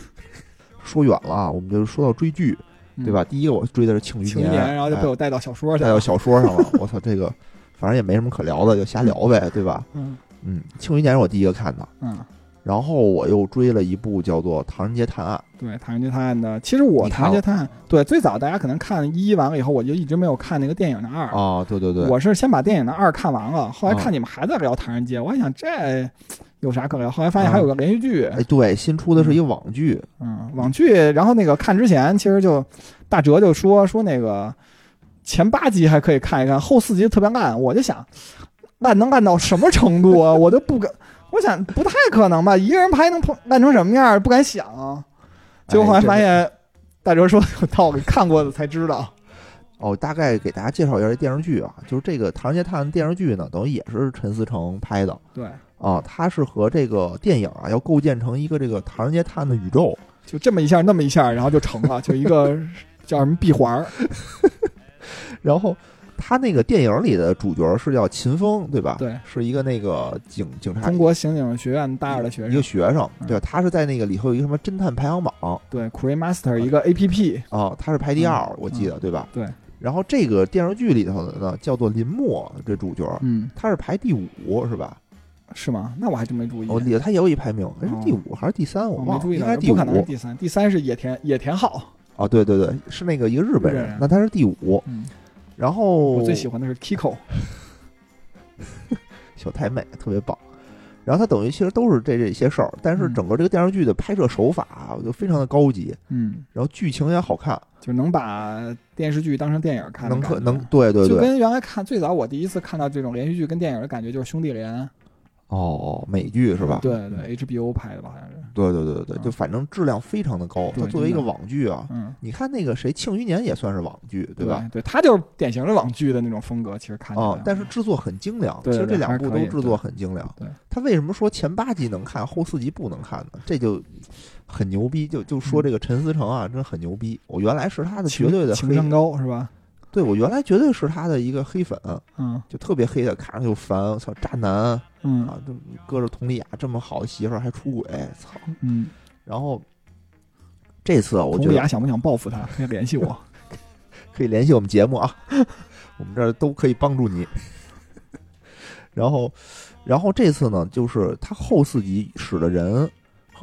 说远了啊，我们就说到追剧，嗯对吧？？第一个我追的是《庆余年，然后就被哎我带到小说去带到。小说上了。我操，这个反正也没什么可聊的，就瞎聊呗，对吧？嗯嗯，《庆余年》是我第一个看的，嗯，然后我又追了一部叫做《唐人街探案对，《唐人街探案》的，其实我《唐人街探案》对最早大家可能看一完了以后，我就一直没有看那个电影的二》。啊，对对对，我是先把电影的二看完了，后来啊看你们还在聊《唐人街》，我还想这有啥可聊，后来发现还有个连续剧，哎，对，新出的是一个网剧，嗯，网剧。然后那个看之前，其实就大哲就说说那个前八集还可以看一看，后四集特别烂。我就想，烂能烂到什么程度啊？我都不敢，我想不太可能吧？一个人拍能烂成什么样？不敢想啊。结果后来发现，大哲说有道理，看过的才知道。哦，大概给大家介绍一下这电视剧啊，就是这个《唐人街探案》电视剧呢，等于也是陈思诚拍的对，啊，它是和这个电影啊要构建成一个这个《唐人街探案》的宇宙，就这么一下，那么一下，然后就成了，就一个 叫什么闭环儿。然后他那个电影里的主角是叫秦风，对吧？对，是一个那个警警察中国刑警学院大二的学生一个，学生，嗯对，他是在那个里头有一个什么侦探排行榜对 c r e Master 一个 A P P，啊，他是排第二，嗯我记得对吧？对。然后这个电视剧里头的呢，叫做林默，这主角嗯，他是排第五，是吧？是吗？那我还真没注意。我记得他也有一排名，哎是哦第五还是第三？我忘了，我没注意到，应该是第不可能是五。第三，第三是野田野田昊。哦，对对对，是那个一个日本人，人那他是第五。嗯，然后我最喜欢的是 Kiko。小太妹特别棒。然后它等于其实都是这这些事儿，但是嗯。整个这个电视剧的拍摄手法啊就非常的高级，嗯，然后剧情也好看，就能把电视剧当成电影看能可能对对对，就跟原来看最早我第一次看到这种连续剧跟电影的感觉就是《兄弟连》，哦，美剧是吧？对对，HBO 拍的吧，好像是。对对对对就反正质量非常的高。对它作为一个网剧啊，嗯，你看那个谁《庆余年》也算是网剧，对吧？对，它就是典型的网剧的那种风格，其实看起来。啊，但是制作很精良。其实这两部都制作很精良。对，他为什么说前八集能看，后四集不能看呢？这就很牛逼。就就说这个陈思诚啊，真很牛逼。我原来是他的绝对的黑情商，高是吧？对我原来绝对是他的一个黑粉，嗯就特别黑的，看着就烦。我操，渣男嗯啊，就搁着佟丽娅这么好的媳妇儿还出轨，操！嗯，然后这次啊我觉得佟丽娅想不想报复他？可以联系我。可以联系我们节目啊，我们这儿都可以帮助你。然后，然后这次呢，就是他后四集使的人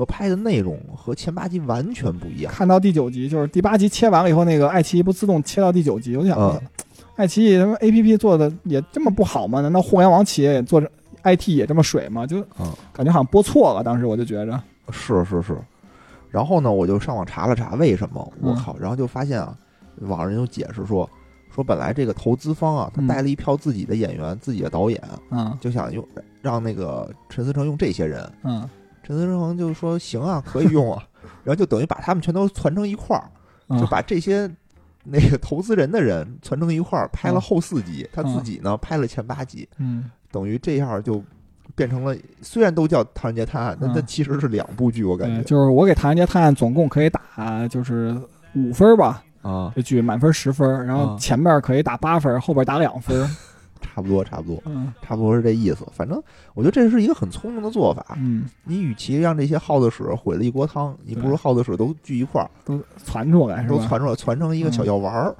和拍的内容和前八集完全不一样。看到第九集，就是第八集切完了以后，那个爱奇艺不自动切到第九集，我就想，嗯爱奇艺什么 A P P 做的也这么不好吗？难道互联网企业也做着 I T 也这么水吗？就嗯感觉好像播错了，当时我就觉着，是是是。然后呢，我就上网查了查为什么，我嗯靠，然后就发现啊，网上人就解释说，说本来这个投资方啊，他嗯带了一票自己的演员、自己的导演，嗯就想用让那个陈思诚用这些人。嗯，陈思诚就说行啊，可以用啊，然后就等于把他们全都攒成一块儿。嗯就把这些那个投资人的人攒成一块儿，拍了嗯后四集，他自己呢拍了前八集，嗯等于这样就变成了，虽然都叫《唐人街探案》，但嗯它其实是两部剧，我感对，觉就是我给《唐人街探案》总共可以打就是五分吧，啊，这剧满分十分，然后啊前面可以打八分，后边打两分，差不多，差不多，嗯差不多是这意思。反正我觉得这是一个很聪明的做法。嗯，你与其让这些耗子屎毁了一锅汤，你不如耗子屎都聚一块儿，都攒出来？都攒出来，攒成一个小药丸儿。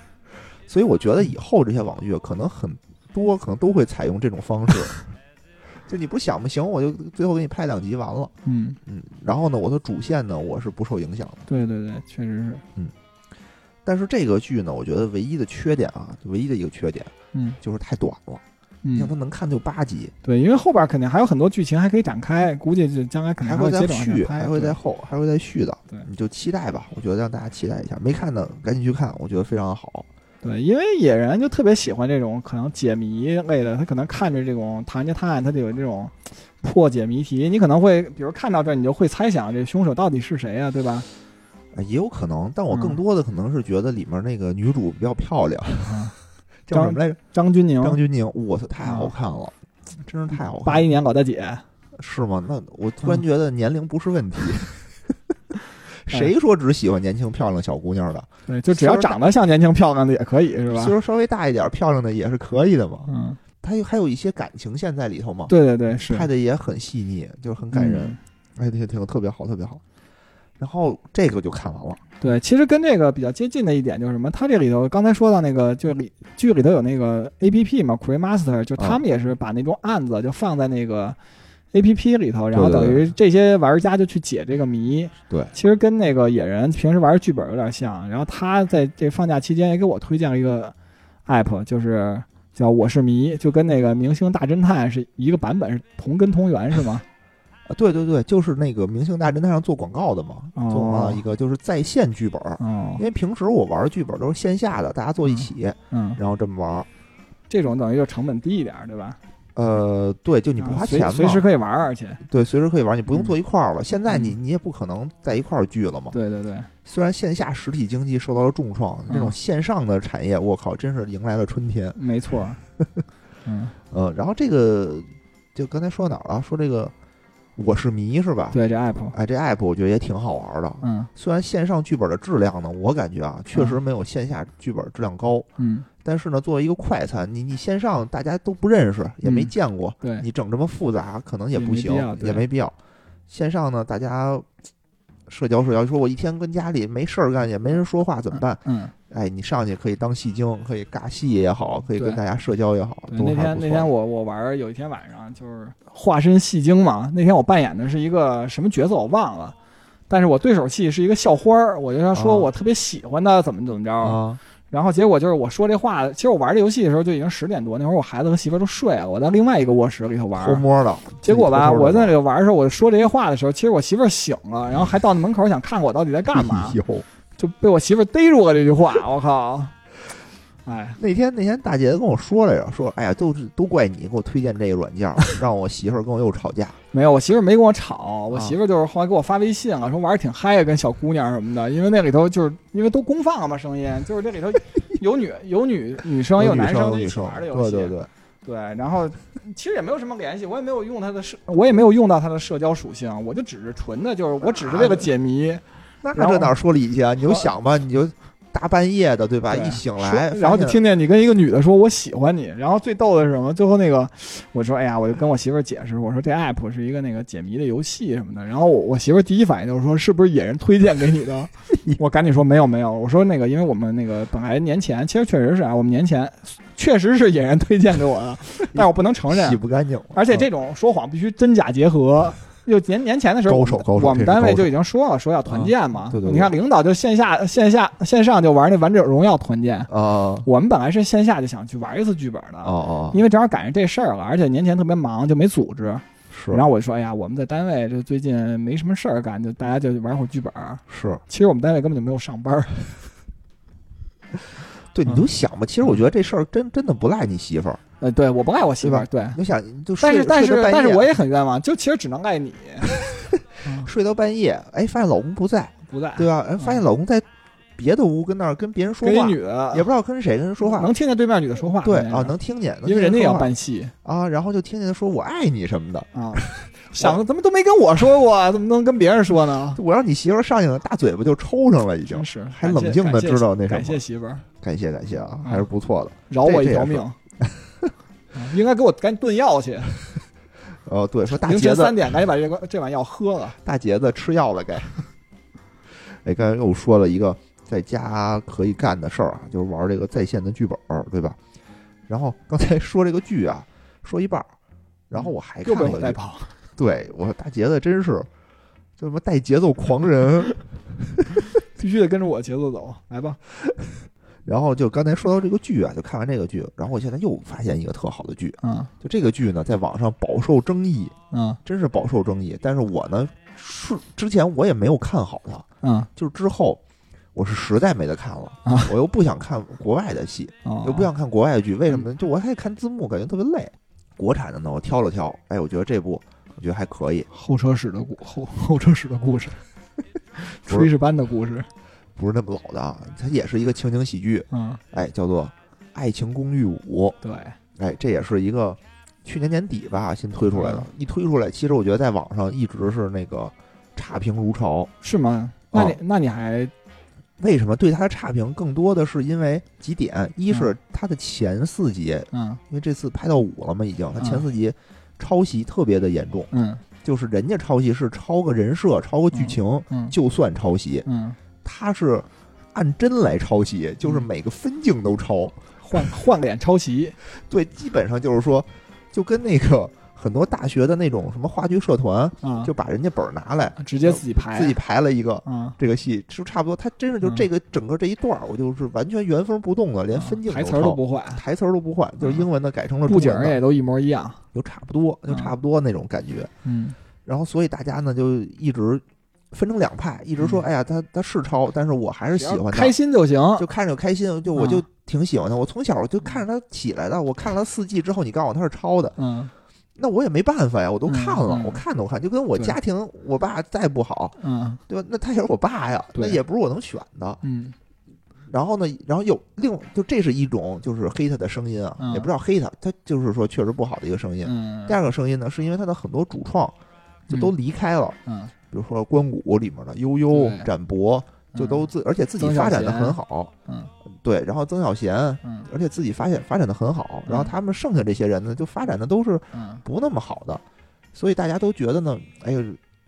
所以我觉得以后这些网剧可能很多，可能都会采用这种方式。就你不想不行，我就最后给你拍两集完了。嗯，嗯，然后呢，我的主线呢，我是不受影响的。对对对，确实是，但是这个剧呢，我觉得唯一的缺点啊，唯一的一个缺点嗯就是太短了。你像嗯，它能看就八集，对，因为后边肯定还有很多剧情还可以展开，估计就将来肯定还会再续，还会再后，还会再续的。对你就期待吧。我觉得让大家期待一下，没看的赶紧去看，我觉得非常好。对，因为野人就特别喜欢这种可能解谜类的，他可能看着这种《唐人街探案》，他就有这种破解谜题，你可能会比如看到这儿，你就会猜想这凶手到底是谁呀、对吧？呃也有可能，但我嗯更多的可能是觉得里面那个女主比较漂亮，啊，叫什么来着？张钧甯，张钧甯，我操，太嗯好看了，真是太好看了八一年老大姐，是吗？那我突然嗯觉得年龄不是问题。哎谁说只喜欢年轻漂亮小姑娘的？对，就只要长得像年轻漂亮的也可以，是吧岁？数稍微大一点漂亮的也是可以的嘛。嗯，它有还有一些感情线在里头嘛，对对对，是拍的也很细腻，就是很感人，嗯哎，挺挺特别好，特别好。然后这个就看完了。对，其实跟这个比较接近的一点就是什么？它这里头刚才说到那个，就里剧里头有那个 A P P 嘛，Cremaster，就他们也是把那种案子就放在那个 A P P 里头，然后等于这些玩家就去解这个谜。对其实跟那个野人平时玩剧本有点像。然后他在这放假期间也给我推荐了一个 app，就是叫我是谜，就跟那个明星大侦探是一个版本，是同根同源是吗？啊，对对对，就是那个《明星大侦探》上做广告的嘛，哦做广告一个就是在线剧本。哦因，为平时我玩剧本都是线下的，大家坐一起，嗯，然后这么玩。这种等于就成本低一点，对吧？呃，对，就你不啊花钱嘛，随随时可以玩，而且对，随时可以玩，你不用嗯坐一块儿了。现在你嗯你也不可能在一块儿聚了嘛。对对对，虽然线下实体经济受到了重创，这种嗯线上的产业，我靠，真是迎来了春天。没错。嗯，呃，然后这个就刚才说到哪儿了？说这个我是迷是吧？对，这 app，哎，这 app 我觉得也挺好玩的。嗯虽然线上剧本的质量呢，我感觉啊，确实没有线下剧本质量高。嗯，但是呢，作为一个快餐，你你线上大家都不认识，也没嗯见过，对，你整这么复杂，可能也也不行也没必要。线上呢，大家社交社交，说我一天跟家里没事儿干，也没人说话，怎么办？嗯，哎，你上去可以当戏精，可以尬戏也好，可以跟大家社交也好，都那天那天我我玩儿有一天晚上就是化身戏精嘛，那天我扮演的是一个什么角色我忘了，但是我对手戏是一个校花儿，我就要说啊我特别喜欢他怎么怎么着，啊，然后结果就是我说这话，其实我玩这游戏的时候就已经十点多，那会儿我孩子和媳妇都睡了，我在另外一个卧室里头玩儿。偷摸的。结果吧，我在那里玩的时候，我说这些话的时候，其实我媳妇醒了，然后还到那门口想看我到底在干嘛就被我媳妇逮住了这句话，我靠！哎，那天那天大姐跟我说来着，说哎呀，都是都怪你给我推荐这个软件，让我媳妇儿跟我又吵架。没有，我媳妇儿没跟我吵，我啊媳妇儿就是后来给我发微信了，说玩儿挺嗨，跟小姑娘什么的，因为那里头就是因为都公放了嘛，声音就是这里头 有女有女女生有男生一起玩的游戏，对对对，对，然后其实也没有什么联系，我也没有用它的社，我也没有用到它的社交属性，我就只是纯的，就是我只是为了解谜，那这哪说理去啊？你就想吧，你就大半夜的，对吧？对一醒来，然后就听见你跟一个女的说我喜欢你，然后最逗的是什么？最后那个我说哎呀，我就跟我媳妇儿解释，我说这 app 是一个那个解谜的游戏什么的，然后我我媳妇儿第一反应就是说是不是野人推荐给你的？我赶紧说没有没有，我说那个因为我们那个本来年前其实确实是啊，我们年前确实是野人推荐给我的，但我不能承认洗，不干净，而且这种说谎必须真假结合。就年年前的时候，高手高手我们单位就已经说了，说要团建嘛。啊对对对你看领导就线下、线下、线上就玩那王者荣耀团建，啊我们本来是线下就想去玩一次剧本的，哦哦，因为正好赶上这事儿了，而且年前特别忙，就没组织。是，然后我就说，哎呀，我们在单位就最近没什么事儿干，就大家就玩会儿剧本。是其实我们单位根本就没有上班。对，你嗯就想吧，其实我觉得这事儿真真的不赖你媳妇儿，呃，对，我不爱我媳妇儿，对。你想就睡但是但是但是我也很冤枉，就其实只能爱你，嗯睡到半夜，哎，发现老公不在，不在，对吧？哎，发现老公在别的屋跟那儿跟别人说话，女的也不知道跟谁跟人说话，能听见对面女的说话，对啊，能听见，因为人家也要办戏啊，然后就听见他说我爱你什么的，啊。想怎么都没跟我说过，怎么能跟别人说呢？我让你媳妇儿上去了，大嘴巴就抽上了，已经。是还冷静的知道那什么感谢媳妇儿感谢感谢啊，嗯还是不错的。饶我一条命。啊应该给我赶紧炖药去，哦，对，说大凌杰子晨三点赶紧把这个这碗药喝了。大杰子吃药了该。哎，刚才又说了一个在家可以干的事儿啊，就是玩这个在线的剧本儿，对吧？然后刚才说这个剧啊，说一半儿，然后我还看又被了对我说大杰子真是就什么带节奏狂人。必须得跟着我节奏走，来吧。然后就刚才说到这个剧啊，就看完这个剧，然后我现在又发现一个特好的剧，嗯就这个剧呢，在网上饱受争议，嗯真是饱受争议。但是我呢，是之前我也没有看好它，嗯就是之后我是实在没得看了，啊我又不想看国外的戏，嗯，又不想看国外的剧，为什嗯么呢？就我还得看字幕，感觉特别累。国产的呢，我挑了挑，哎，我觉得这部我觉得还可以，后车史的故后后车史的故事，炊事班的故事。不是那么老的啊，它也是一个情景喜剧，嗯，哎，叫做《爱情公寓五》。对，哎，这也是一个去年年底吧新推出来的嗯。一推出来，其实我觉得在网上一直是那个差评如潮。是吗？那你哦那你还为什么对它的差评更多的是因为几点？一是它的前四集，嗯因为这次拍到五了嘛，已经，它前嗯四集抄袭特别的严重。嗯就是人家抄袭是抄个人设、抄个剧情，嗯就算抄袭。嗯，他是按帧来抄袭，就是每个分镜都抄。换换脸抄袭，对，基本上就是说，就跟那个很多大学的那种什么话剧社团，嗯，就把人家本儿拿来，直接自己排，自己排了一个。嗯，这个戏就差不多，他真是就嗯。这个整个这一段儿，我就是完全原封不动的，连分镜台词儿都不换，台词儿都不换，就是英文的改成了布景儿也都一模一样，就差不多，就嗯。差不多那种感觉。嗯。然后所以大家呢就一直分成两派，一直说，嗯。哎呀，他他是抄，但是我还是喜欢他。开，心就行，就看着就开心，就我就嗯。挺喜欢他。我从小就看着他起来的，我看了他四季之后，你告诉我他是抄的，嗯。那我也没办法呀，我都看了，嗯。嗯我看都看，就跟我家庭，我爸再不好，嗯。对吧？那他也是我爸呀，那也不是我能选的。嗯。然后呢，然后有另就这是一种就是黑他的声音啊，嗯。也不知道黑他，他就是说确实不好的一个声音。嗯，第二个声音呢，是因为他的很多主创就都离开了，嗯比如说关谷里面的悠悠、展博，就都自而且自己发展的很好，嗯。对，然后曾小贤，嗯。而且自己发现发展的很好，然后他们剩下这些人呢，就发展的都是嗯。不那么好的，所以大家都觉得呢，哎呦，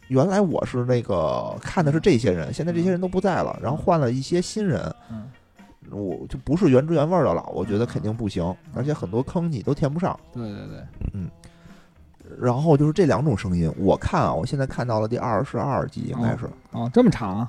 原来我是那个看的是这些人，现在这些人都不在了，然后换了一些新人，嗯。我就不是原汁原味的了，我觉得肯定不行，而且很多坑你都填不上。对对对，然后就是这两种声音，我看啊，我现在看到了第二十二集，应该是。哦这么长，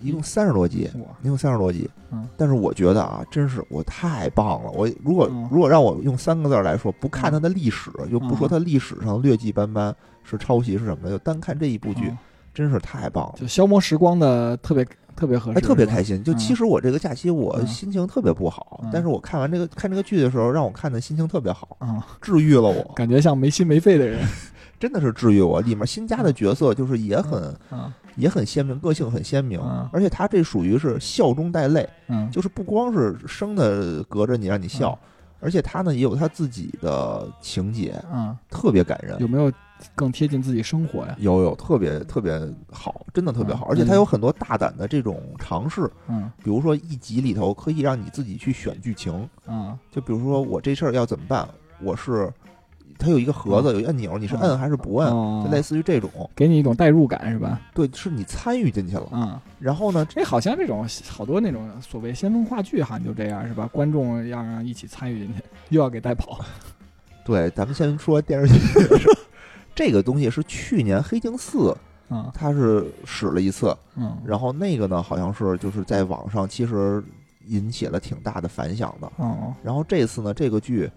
一共三十多集，哇，一共三十多集。嗯，但是我觉得啊，真是我太棒了。我如果嗯。如果让我用三个字来说，不看它的历史，就不说嗯。它历史上劣迹斑斑是抄袭是什么的，就单看这一部剧，嗯真是太棒了。就消磨时光的特别特别合适，哎，特别开心。就嗯。其实我这个假期我嗯。心情特别不好，嗯。但是我看完这个看这个剧的时候，让我看的心情特别好，啊，治愈了我，感觉像没心没肺的人，真的是治愈我。里面新加的角色就是也很嗯。也很鲜明，个性很鲜明嗯，而且他这属于是笑中带泪，嗯，就是不光是生的隔着你让你笑，而且他呢也有他自己的情节，嗯，特别感人。有没有更贴近自己生活呀？有有特别特别好，真的特别好，嗯而且它有很多大胆的这种尝试，嗯比如说一集里头可以让你自己去选剧情，嗯就比如说我这事儿要怎么办，我是它有一个盒子，有一按钮，你是摁还是不摁，哦就类似于这种，给你一种代入感是吧？对，是你参与进去了。嗯，然后呢，这好像这种好多那种所谓先锋话剧，好像就这样是吧？观众要让一起参与进去，又要给带跑。对，咱们先说电视剧，这个东西是去年《黑镜四》嗯它是使了一次，嗯，然后那个呢好像是就是在网上其实引起了挺大的反响的。嗯然后这次呢，这个剧，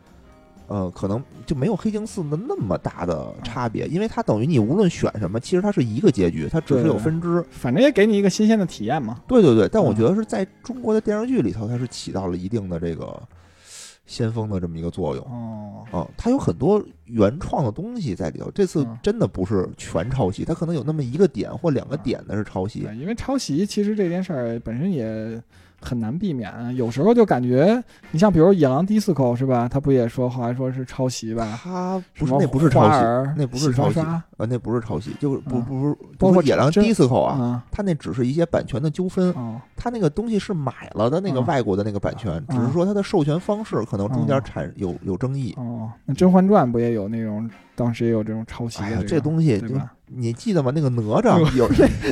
呃，可能就没有《黑镜四》的那么大的差别，因为它等于你无论选什么，其实它是一个结局，它只是有分支。反正也给你一个新鲜的体验嘛。对对对，但我嗯觉得是在中国的电视剧里头，它是起到了一定的这个先锋的这么一个作用。哦，啊，它有很多原创的东西在里头。这次嗯真的不是全抄袭，它可能有那么一个点或两个点的是抄袭。对，因为抄袭其实这件事儿本身也很难避免，有时候就感觉你像比如《野狼 DISCO》是吧？他不也说后来说是抄袭吧？他不是那不是抄袭，那不是抄袭呃，那不是抄袭，就是不嗯不不是，包括野狼 disco 啊，他那只是一些版权的纠纷，他那个东西是买了的那个嗯外国的那个版权，只嗯是说他的授权方式可能中间嗯产有有争议。哦，那《甄嬛传》不也有那种当时也有这种抄袭哎呀，这东西对吧？你记得吗？那个哪吒 有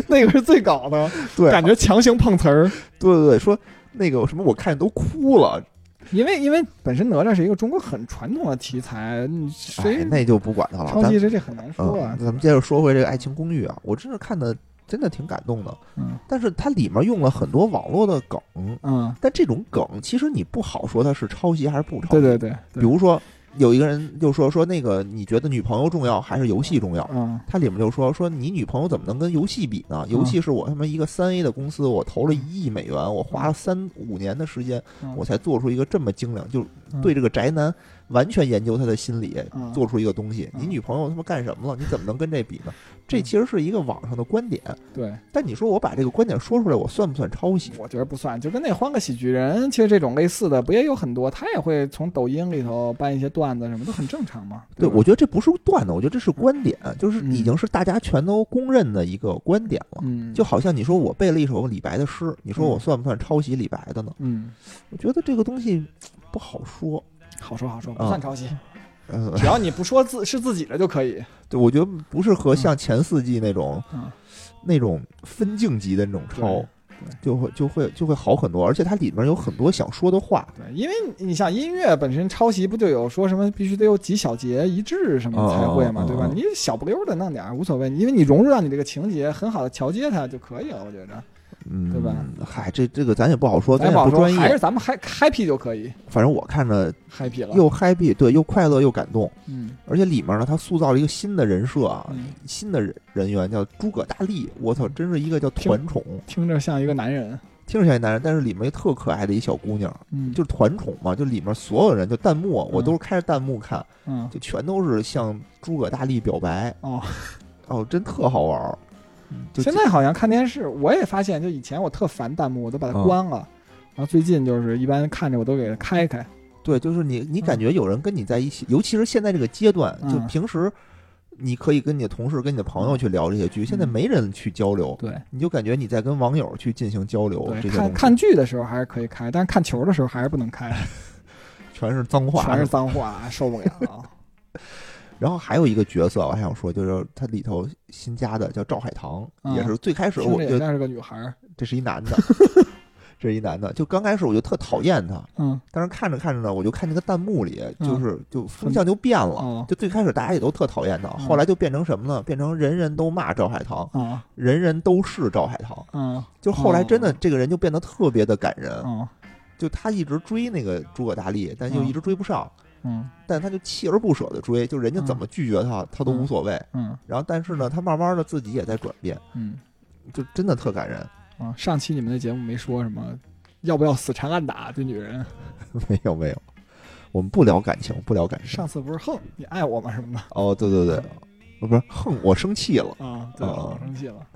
那个是最搞的，对感觉强行碰瓷儿。对对对，说那个什么，我看见都哭了。因为因为本身哪吒是一个中国很传统的题材，你谁哎，那就不管它了。咱抄袭这这很难说嗯啊，。咱们接着说回这个《爱情公寓》啊，我真是看的真的挺感动的。嗯但是它里面用了很多网络的梗，嗯，但这种梗其实你不好说它是抄袭还是不抄袭。对对对，对比如说有一个人就说说那个你觉得女朋友重要还是游戏重要？嗯他里面就说说你女朋友怎么能跟游戏比呢？嗯游戏是我他妈一个三 A 的公司，我投了一亿美元，我花了三五年的时间，嗯我才做出一个这么精良，就嗯对这个宅男完全研究他的心理，嗯做出一个东西。嗯你女朋友他妈干什么了？你怎么能跟这比呢？这其实是一个网上的观点，对，但你说我把这个观点说出来，我算不算抄袭？我觉得不算，就跟那《欢个喜剧人》，其实这种类似的不也有很多，他也会从抖音里头搬一些段子，什么都很正常嘛。对，吧我觉得这不是段子，我觉得这是观点，就是嗯已经是大家全都公认的一个观点了。嗯，就好像你说我背了一首李白的诗，你说我嗯算不算抄袭李白的呢？嗯，我觉得这个东西不好说。好说好说，啊不算抄袭。嗯，只要你不说自是自己的就可以。对，我觉得不是和像前四季那种、嗯，那种分镜级的那种抄对，就会就会就会好很多，而且它里面有很多想说的话。对，因为你像音乐本身抄袭不就有说什么必须得有几小节一致什么才会嘛，对吧？哦你小不溜的弄点儿无所谓，因为你融入到你这个情节，很好的桥接它就可以了，我觉着。嗯，对吧？嗨，这这个咱也不好说，咱也不专业。还是咱们 happy happy 就可以反正我看着 happy 了。又 happy，对，又快乐又感动，嗯而且里面呢，他塑造了一个新的人设啊，嗯，新的人人员叫诸葛大力，我操，真是一个叫团宠，听着像一个男人。听着像一男人，但是里面一特可爱的一小姑娘，嗯，就是团宠嘛，就里面所有人就弹幕，我都是开着弹幕看，嗯就全都是向诸葛大力表白，哦，哦，真特好玩儿。就现在好像看电视，我也发现，就以前我特烦弹幕，我都把它嗯关了。然后最近就是一般看着我都给它开开。对，就是你你感觉有人跟你在一起，尤其是现在这个阶段，就嗯平时你可以跟你的同事、跟你的朋友去聊这些剧，现在嗯没人去交流，对你就感觉你在跟网友去进行交流，看看剧的时候还是可以开，但是看球的时候还是不能开，全是脏话，全是脏话，受不了。然后还有一个角色，我还想说，就是他里头新加的叫赵海棠，嗯也是最开始听我就着也像是个女孩儿。这是一男的，这是一男的，就刚开始我就特讨厌他，嗯但是看着看着呢，我就看那个弹幕里，嗯就是就风向就变了。哦就最开始大家也都特讨厌他，嗯后来就变成什么呢？变成人人都骂赵海棠，啊人人都是赵海棠。嗯就后来真的哦这个人就变得特别的感人，嗯就他一直追那个诸葛大力，但又嗯一直追不上，嗯但他就锲而不舍的追，就人家怎么拒绝他，他都无所谓。嗯然后但是呢，他慢慢的自己也在转变，嗯就真的特感人。啊！上期你们的节目没说什么，要不要死缠烂打对女人？没有没有，我们不聊感情，不聊感情。上次不是哼你爱我吗什么的哦，对对对，呃 不是哼，我生气了。啊？对，哦我生气了。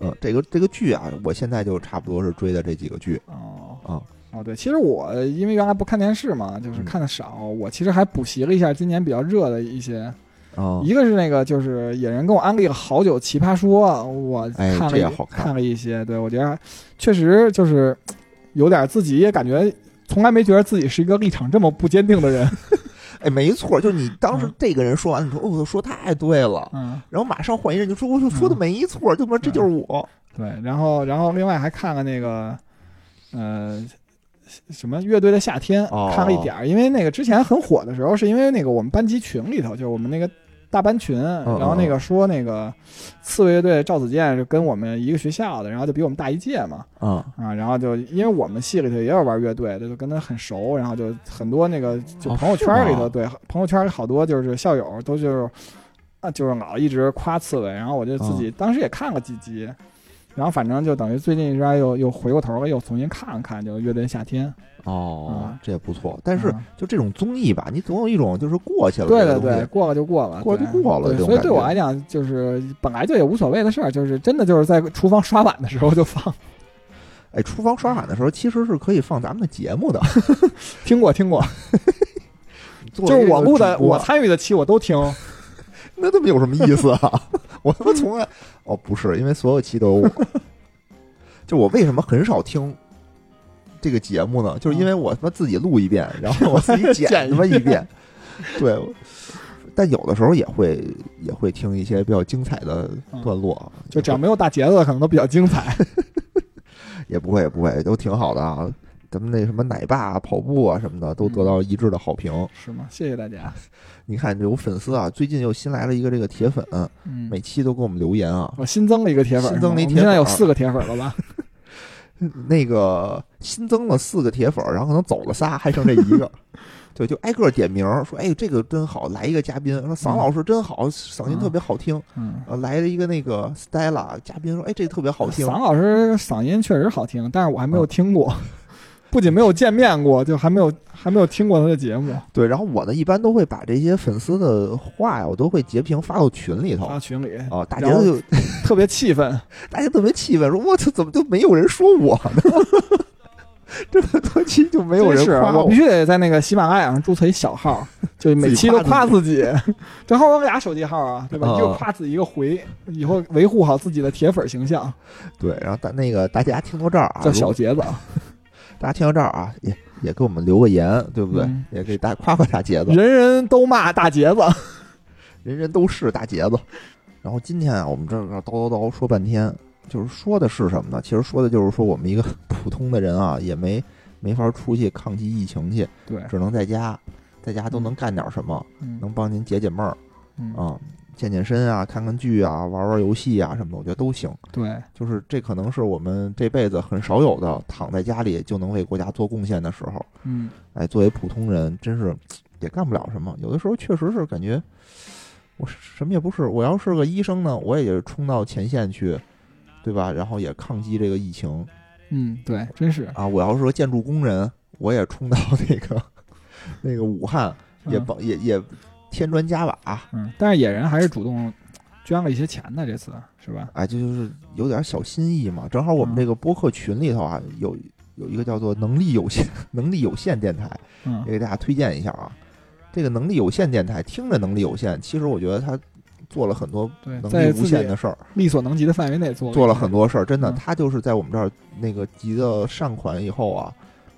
嗯，这个这个剧啊，我现在就差不多是追的这几个剧哦啊。哦，对，其实我因为原来不看电视嘛，就是嗯。看的少，我其实还补习了一下今年比较热的一些，哦，一个是那个就是野人跟我安利了好久《奇葩说》，我哎看了也好看。了一些，对我觉得确实就是有点自己也感觉从来没觉得自己是一个立场这么不坚定的人，哎，没错，就你当时嗯。这个人说完，你说哦，说太对了，嗯，然后马上换一人就说，我说说的没错，就说这就是我。对，然后然后另外还看了那个呃。什么乐队的夏天哦。看了一点儿，因为那个之前很火的时候，是因为那个我们班级群里头，就是我们那个大班群，嗯然后那个说那个刺猬乐队赵子健是跟我们一个学校的，然后就比我们大一届嘛，啊啊，然后就因为我们系里头也有玩乐队的，就跟他很熟，然后就很多那个就哦朋友圈里头，对朋友圈里好多就是校友都就是啊，就是老一直夸刺猬，然后我就自嗯。己当时也看了几集，然后反正就等于最近又又回过头了，又重新看了看，就乐队夏天，哦啊，这也不错。但是嗯就这种综艺吧，你总有一种就是过去了，对对对，过了就过了，过了就过了所以对我来讲，就是本来就也无所谓的事儿，就是真的就是在厨房刷碗的时候就放，哎，厨房刷碗的时候其实是可以放咱们的节目的，听过听过，就 就是我录的我参与的期我都听。那他妈有什么意思啊？我他妈从来哦不是，因为所有期都有我。就我为什么很少听这个节目呢？就是因为我他妈自己录一遍，然后我自己剪剪他妈一遍。对，但有的时候也会也会听一些比较精彩的段落，就只要没有大节奏的，可能都比较精彩。也不会也不会，都挺好的啊。咱们那什么奶爸啊、跑步啊什么的，都得到一致的好评。是吗？谢谢大家。你看有粉丝啊，最近又新来了一个这个铁粉，嗯，每期都给我们留言啊。我新增了一个铁粉，新增了一铁粉现在有四个铁粉了吧？那个新增了四个铁粉，然后可能走了仨，还剩这一个。对，就挨个点名说，哎，这个真好，来一个嘉宾说桑老师真好，嗓音特别好听。嗯，呃，来了一个那个 Stella 嘉宾说，哎，这个特别好听。桑老师嗓音确实好听，但是我还没有听过，不仅没有见面过，就还没有还没有听过他的节目。对，然后我呢，一般都会把这些粉丝的话呀，我都会截屏发到群里头。发群里哦，大家就 特别气愤，大家特别气愤，说我操，怎么就没有人说我呢？这么多期就没有人夸我必须得在那个喜马拉雅上注册一小号，就每期都夸自己。正好我们俩手机号啊，对吧？啊一个夸自己，一个回，以后维护好自己的铁粉形象，对，然后大那个大家听到这儿啊，叫小杰子。大家听到这儿啊，也也给我们留个言，对不对？嗯。也给大夸夸大杰子，人人都骂大杰子，人人都是大杰子。然后今天啊，我们这个叨叨叨说半天，就是说的是什么呢？其实说的就是说我们一个普通的人啊，也没没法出去抗击疫情去，对，只能在家，在家都能干点什么，嗯。能帮您解解闷儿。嗯，啊，健健身啊，看看剧啊，玩玩游戏啊什么的，我觉得都行。对，就是这可能是我们这辈子很少有的躺在家里就能为国家做贡献的时候。嗯，哎，作为普通人，真是也干不了什么。有的时候确实是感觉我什么也不是。我要是个医生呢，我也冲到前线去，对吧？然后也抗击这个疫情嗯，对，真是，啊。我要是个建筑工人，我也冲到那个 那个武汉，也嗯帮也也添砖加瓦。嗯，但是野人还是主动捐了一些钱的，这次是吧？哎，这就是有点小心意嘛。正好我们嗯这个播客群里头啊，有有一个叫做“能力有限” 能力有限电台，嗯也给大家推荐一下啊。这个能力有限电台听着能力有限，其实我觉得他做了很多对，能力无限的事儿，力所能及的范围内做做了很多事儿。真的，嗯他就是在我们这儿那个集的善款以后啊，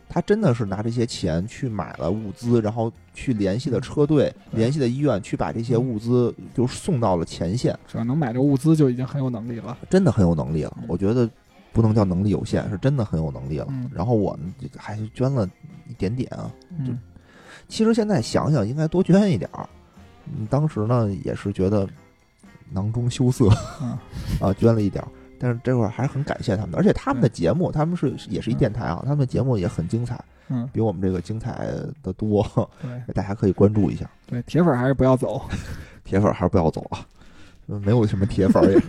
他真的是拿这些钱去买了物资，然后去联系的车队、联系的医院，去把这些物资就送到了前线。只要能买这物资就已经很有能力了。真的很有能力了嗯。我觉得不能叫能力有限，是真的很有能力了。嗯然后我们这个还是捐了一点点啊。嗯其实现在想想，应该多捐一点儿。嗯，当时呢也是觉得囊中羞涩嗯 啊，捐了一点儿。但是这会儿还是很感谢他们的，而且他们的节目，他们是也是一电台啊，他们的节目也很精彩，嗯，比我们这个精彩的多，对大家可以关注一下。对，铁粉还是不要走，铁粉儿还是不要走啊，嗯没有什么铁粉儿也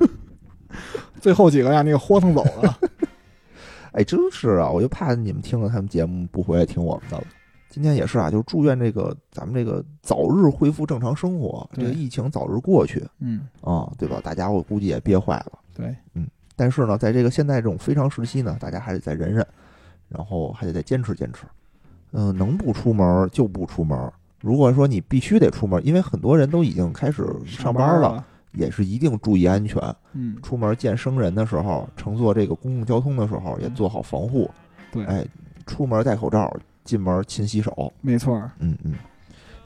最后几个让那个豁腾走了。哎，真是啊！我就怕你们听了他们节目不回来听我们的了。今天也是啊，就是祝愿这个咱们这个早日恢复正常生活，这个疫情早日过去嗯，啊，对吧？大家我估计也憋坏了。对，但是呢，在这个现在这种非常时期呢，大家还得再忍忍，然后还得再坚持坚持。嗯、能不出门就不出门。如果说你必须得出门，因为很多人都已经开始上班了，了。也是一定注意安全。嗯，出门见生人的时候，乘坐这个公共交通的时候，也做好防护。对，哎，出门戴口罩，进门勤洗手。没错儿。嗯嗯，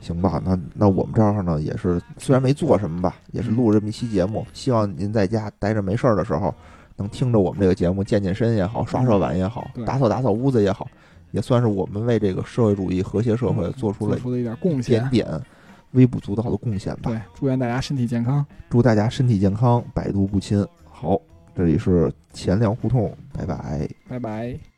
行吧，那那我们这儿呢也是，虽然没做什么吧，也是录这么一期节目，希望您在家待着没事儿的时候，能听着我们这个节目健健身也好，刷刷碗也好，打扫打扫屋子也好，也算是我们为这个社会主义和谐社会做出了做出了一点贡献点。点微不足道的贡献吧。对，祝愿大家身体健康。祝大家身体健康，百毒不侵。好，这里是钱粮胡同，拜拜。拜拜。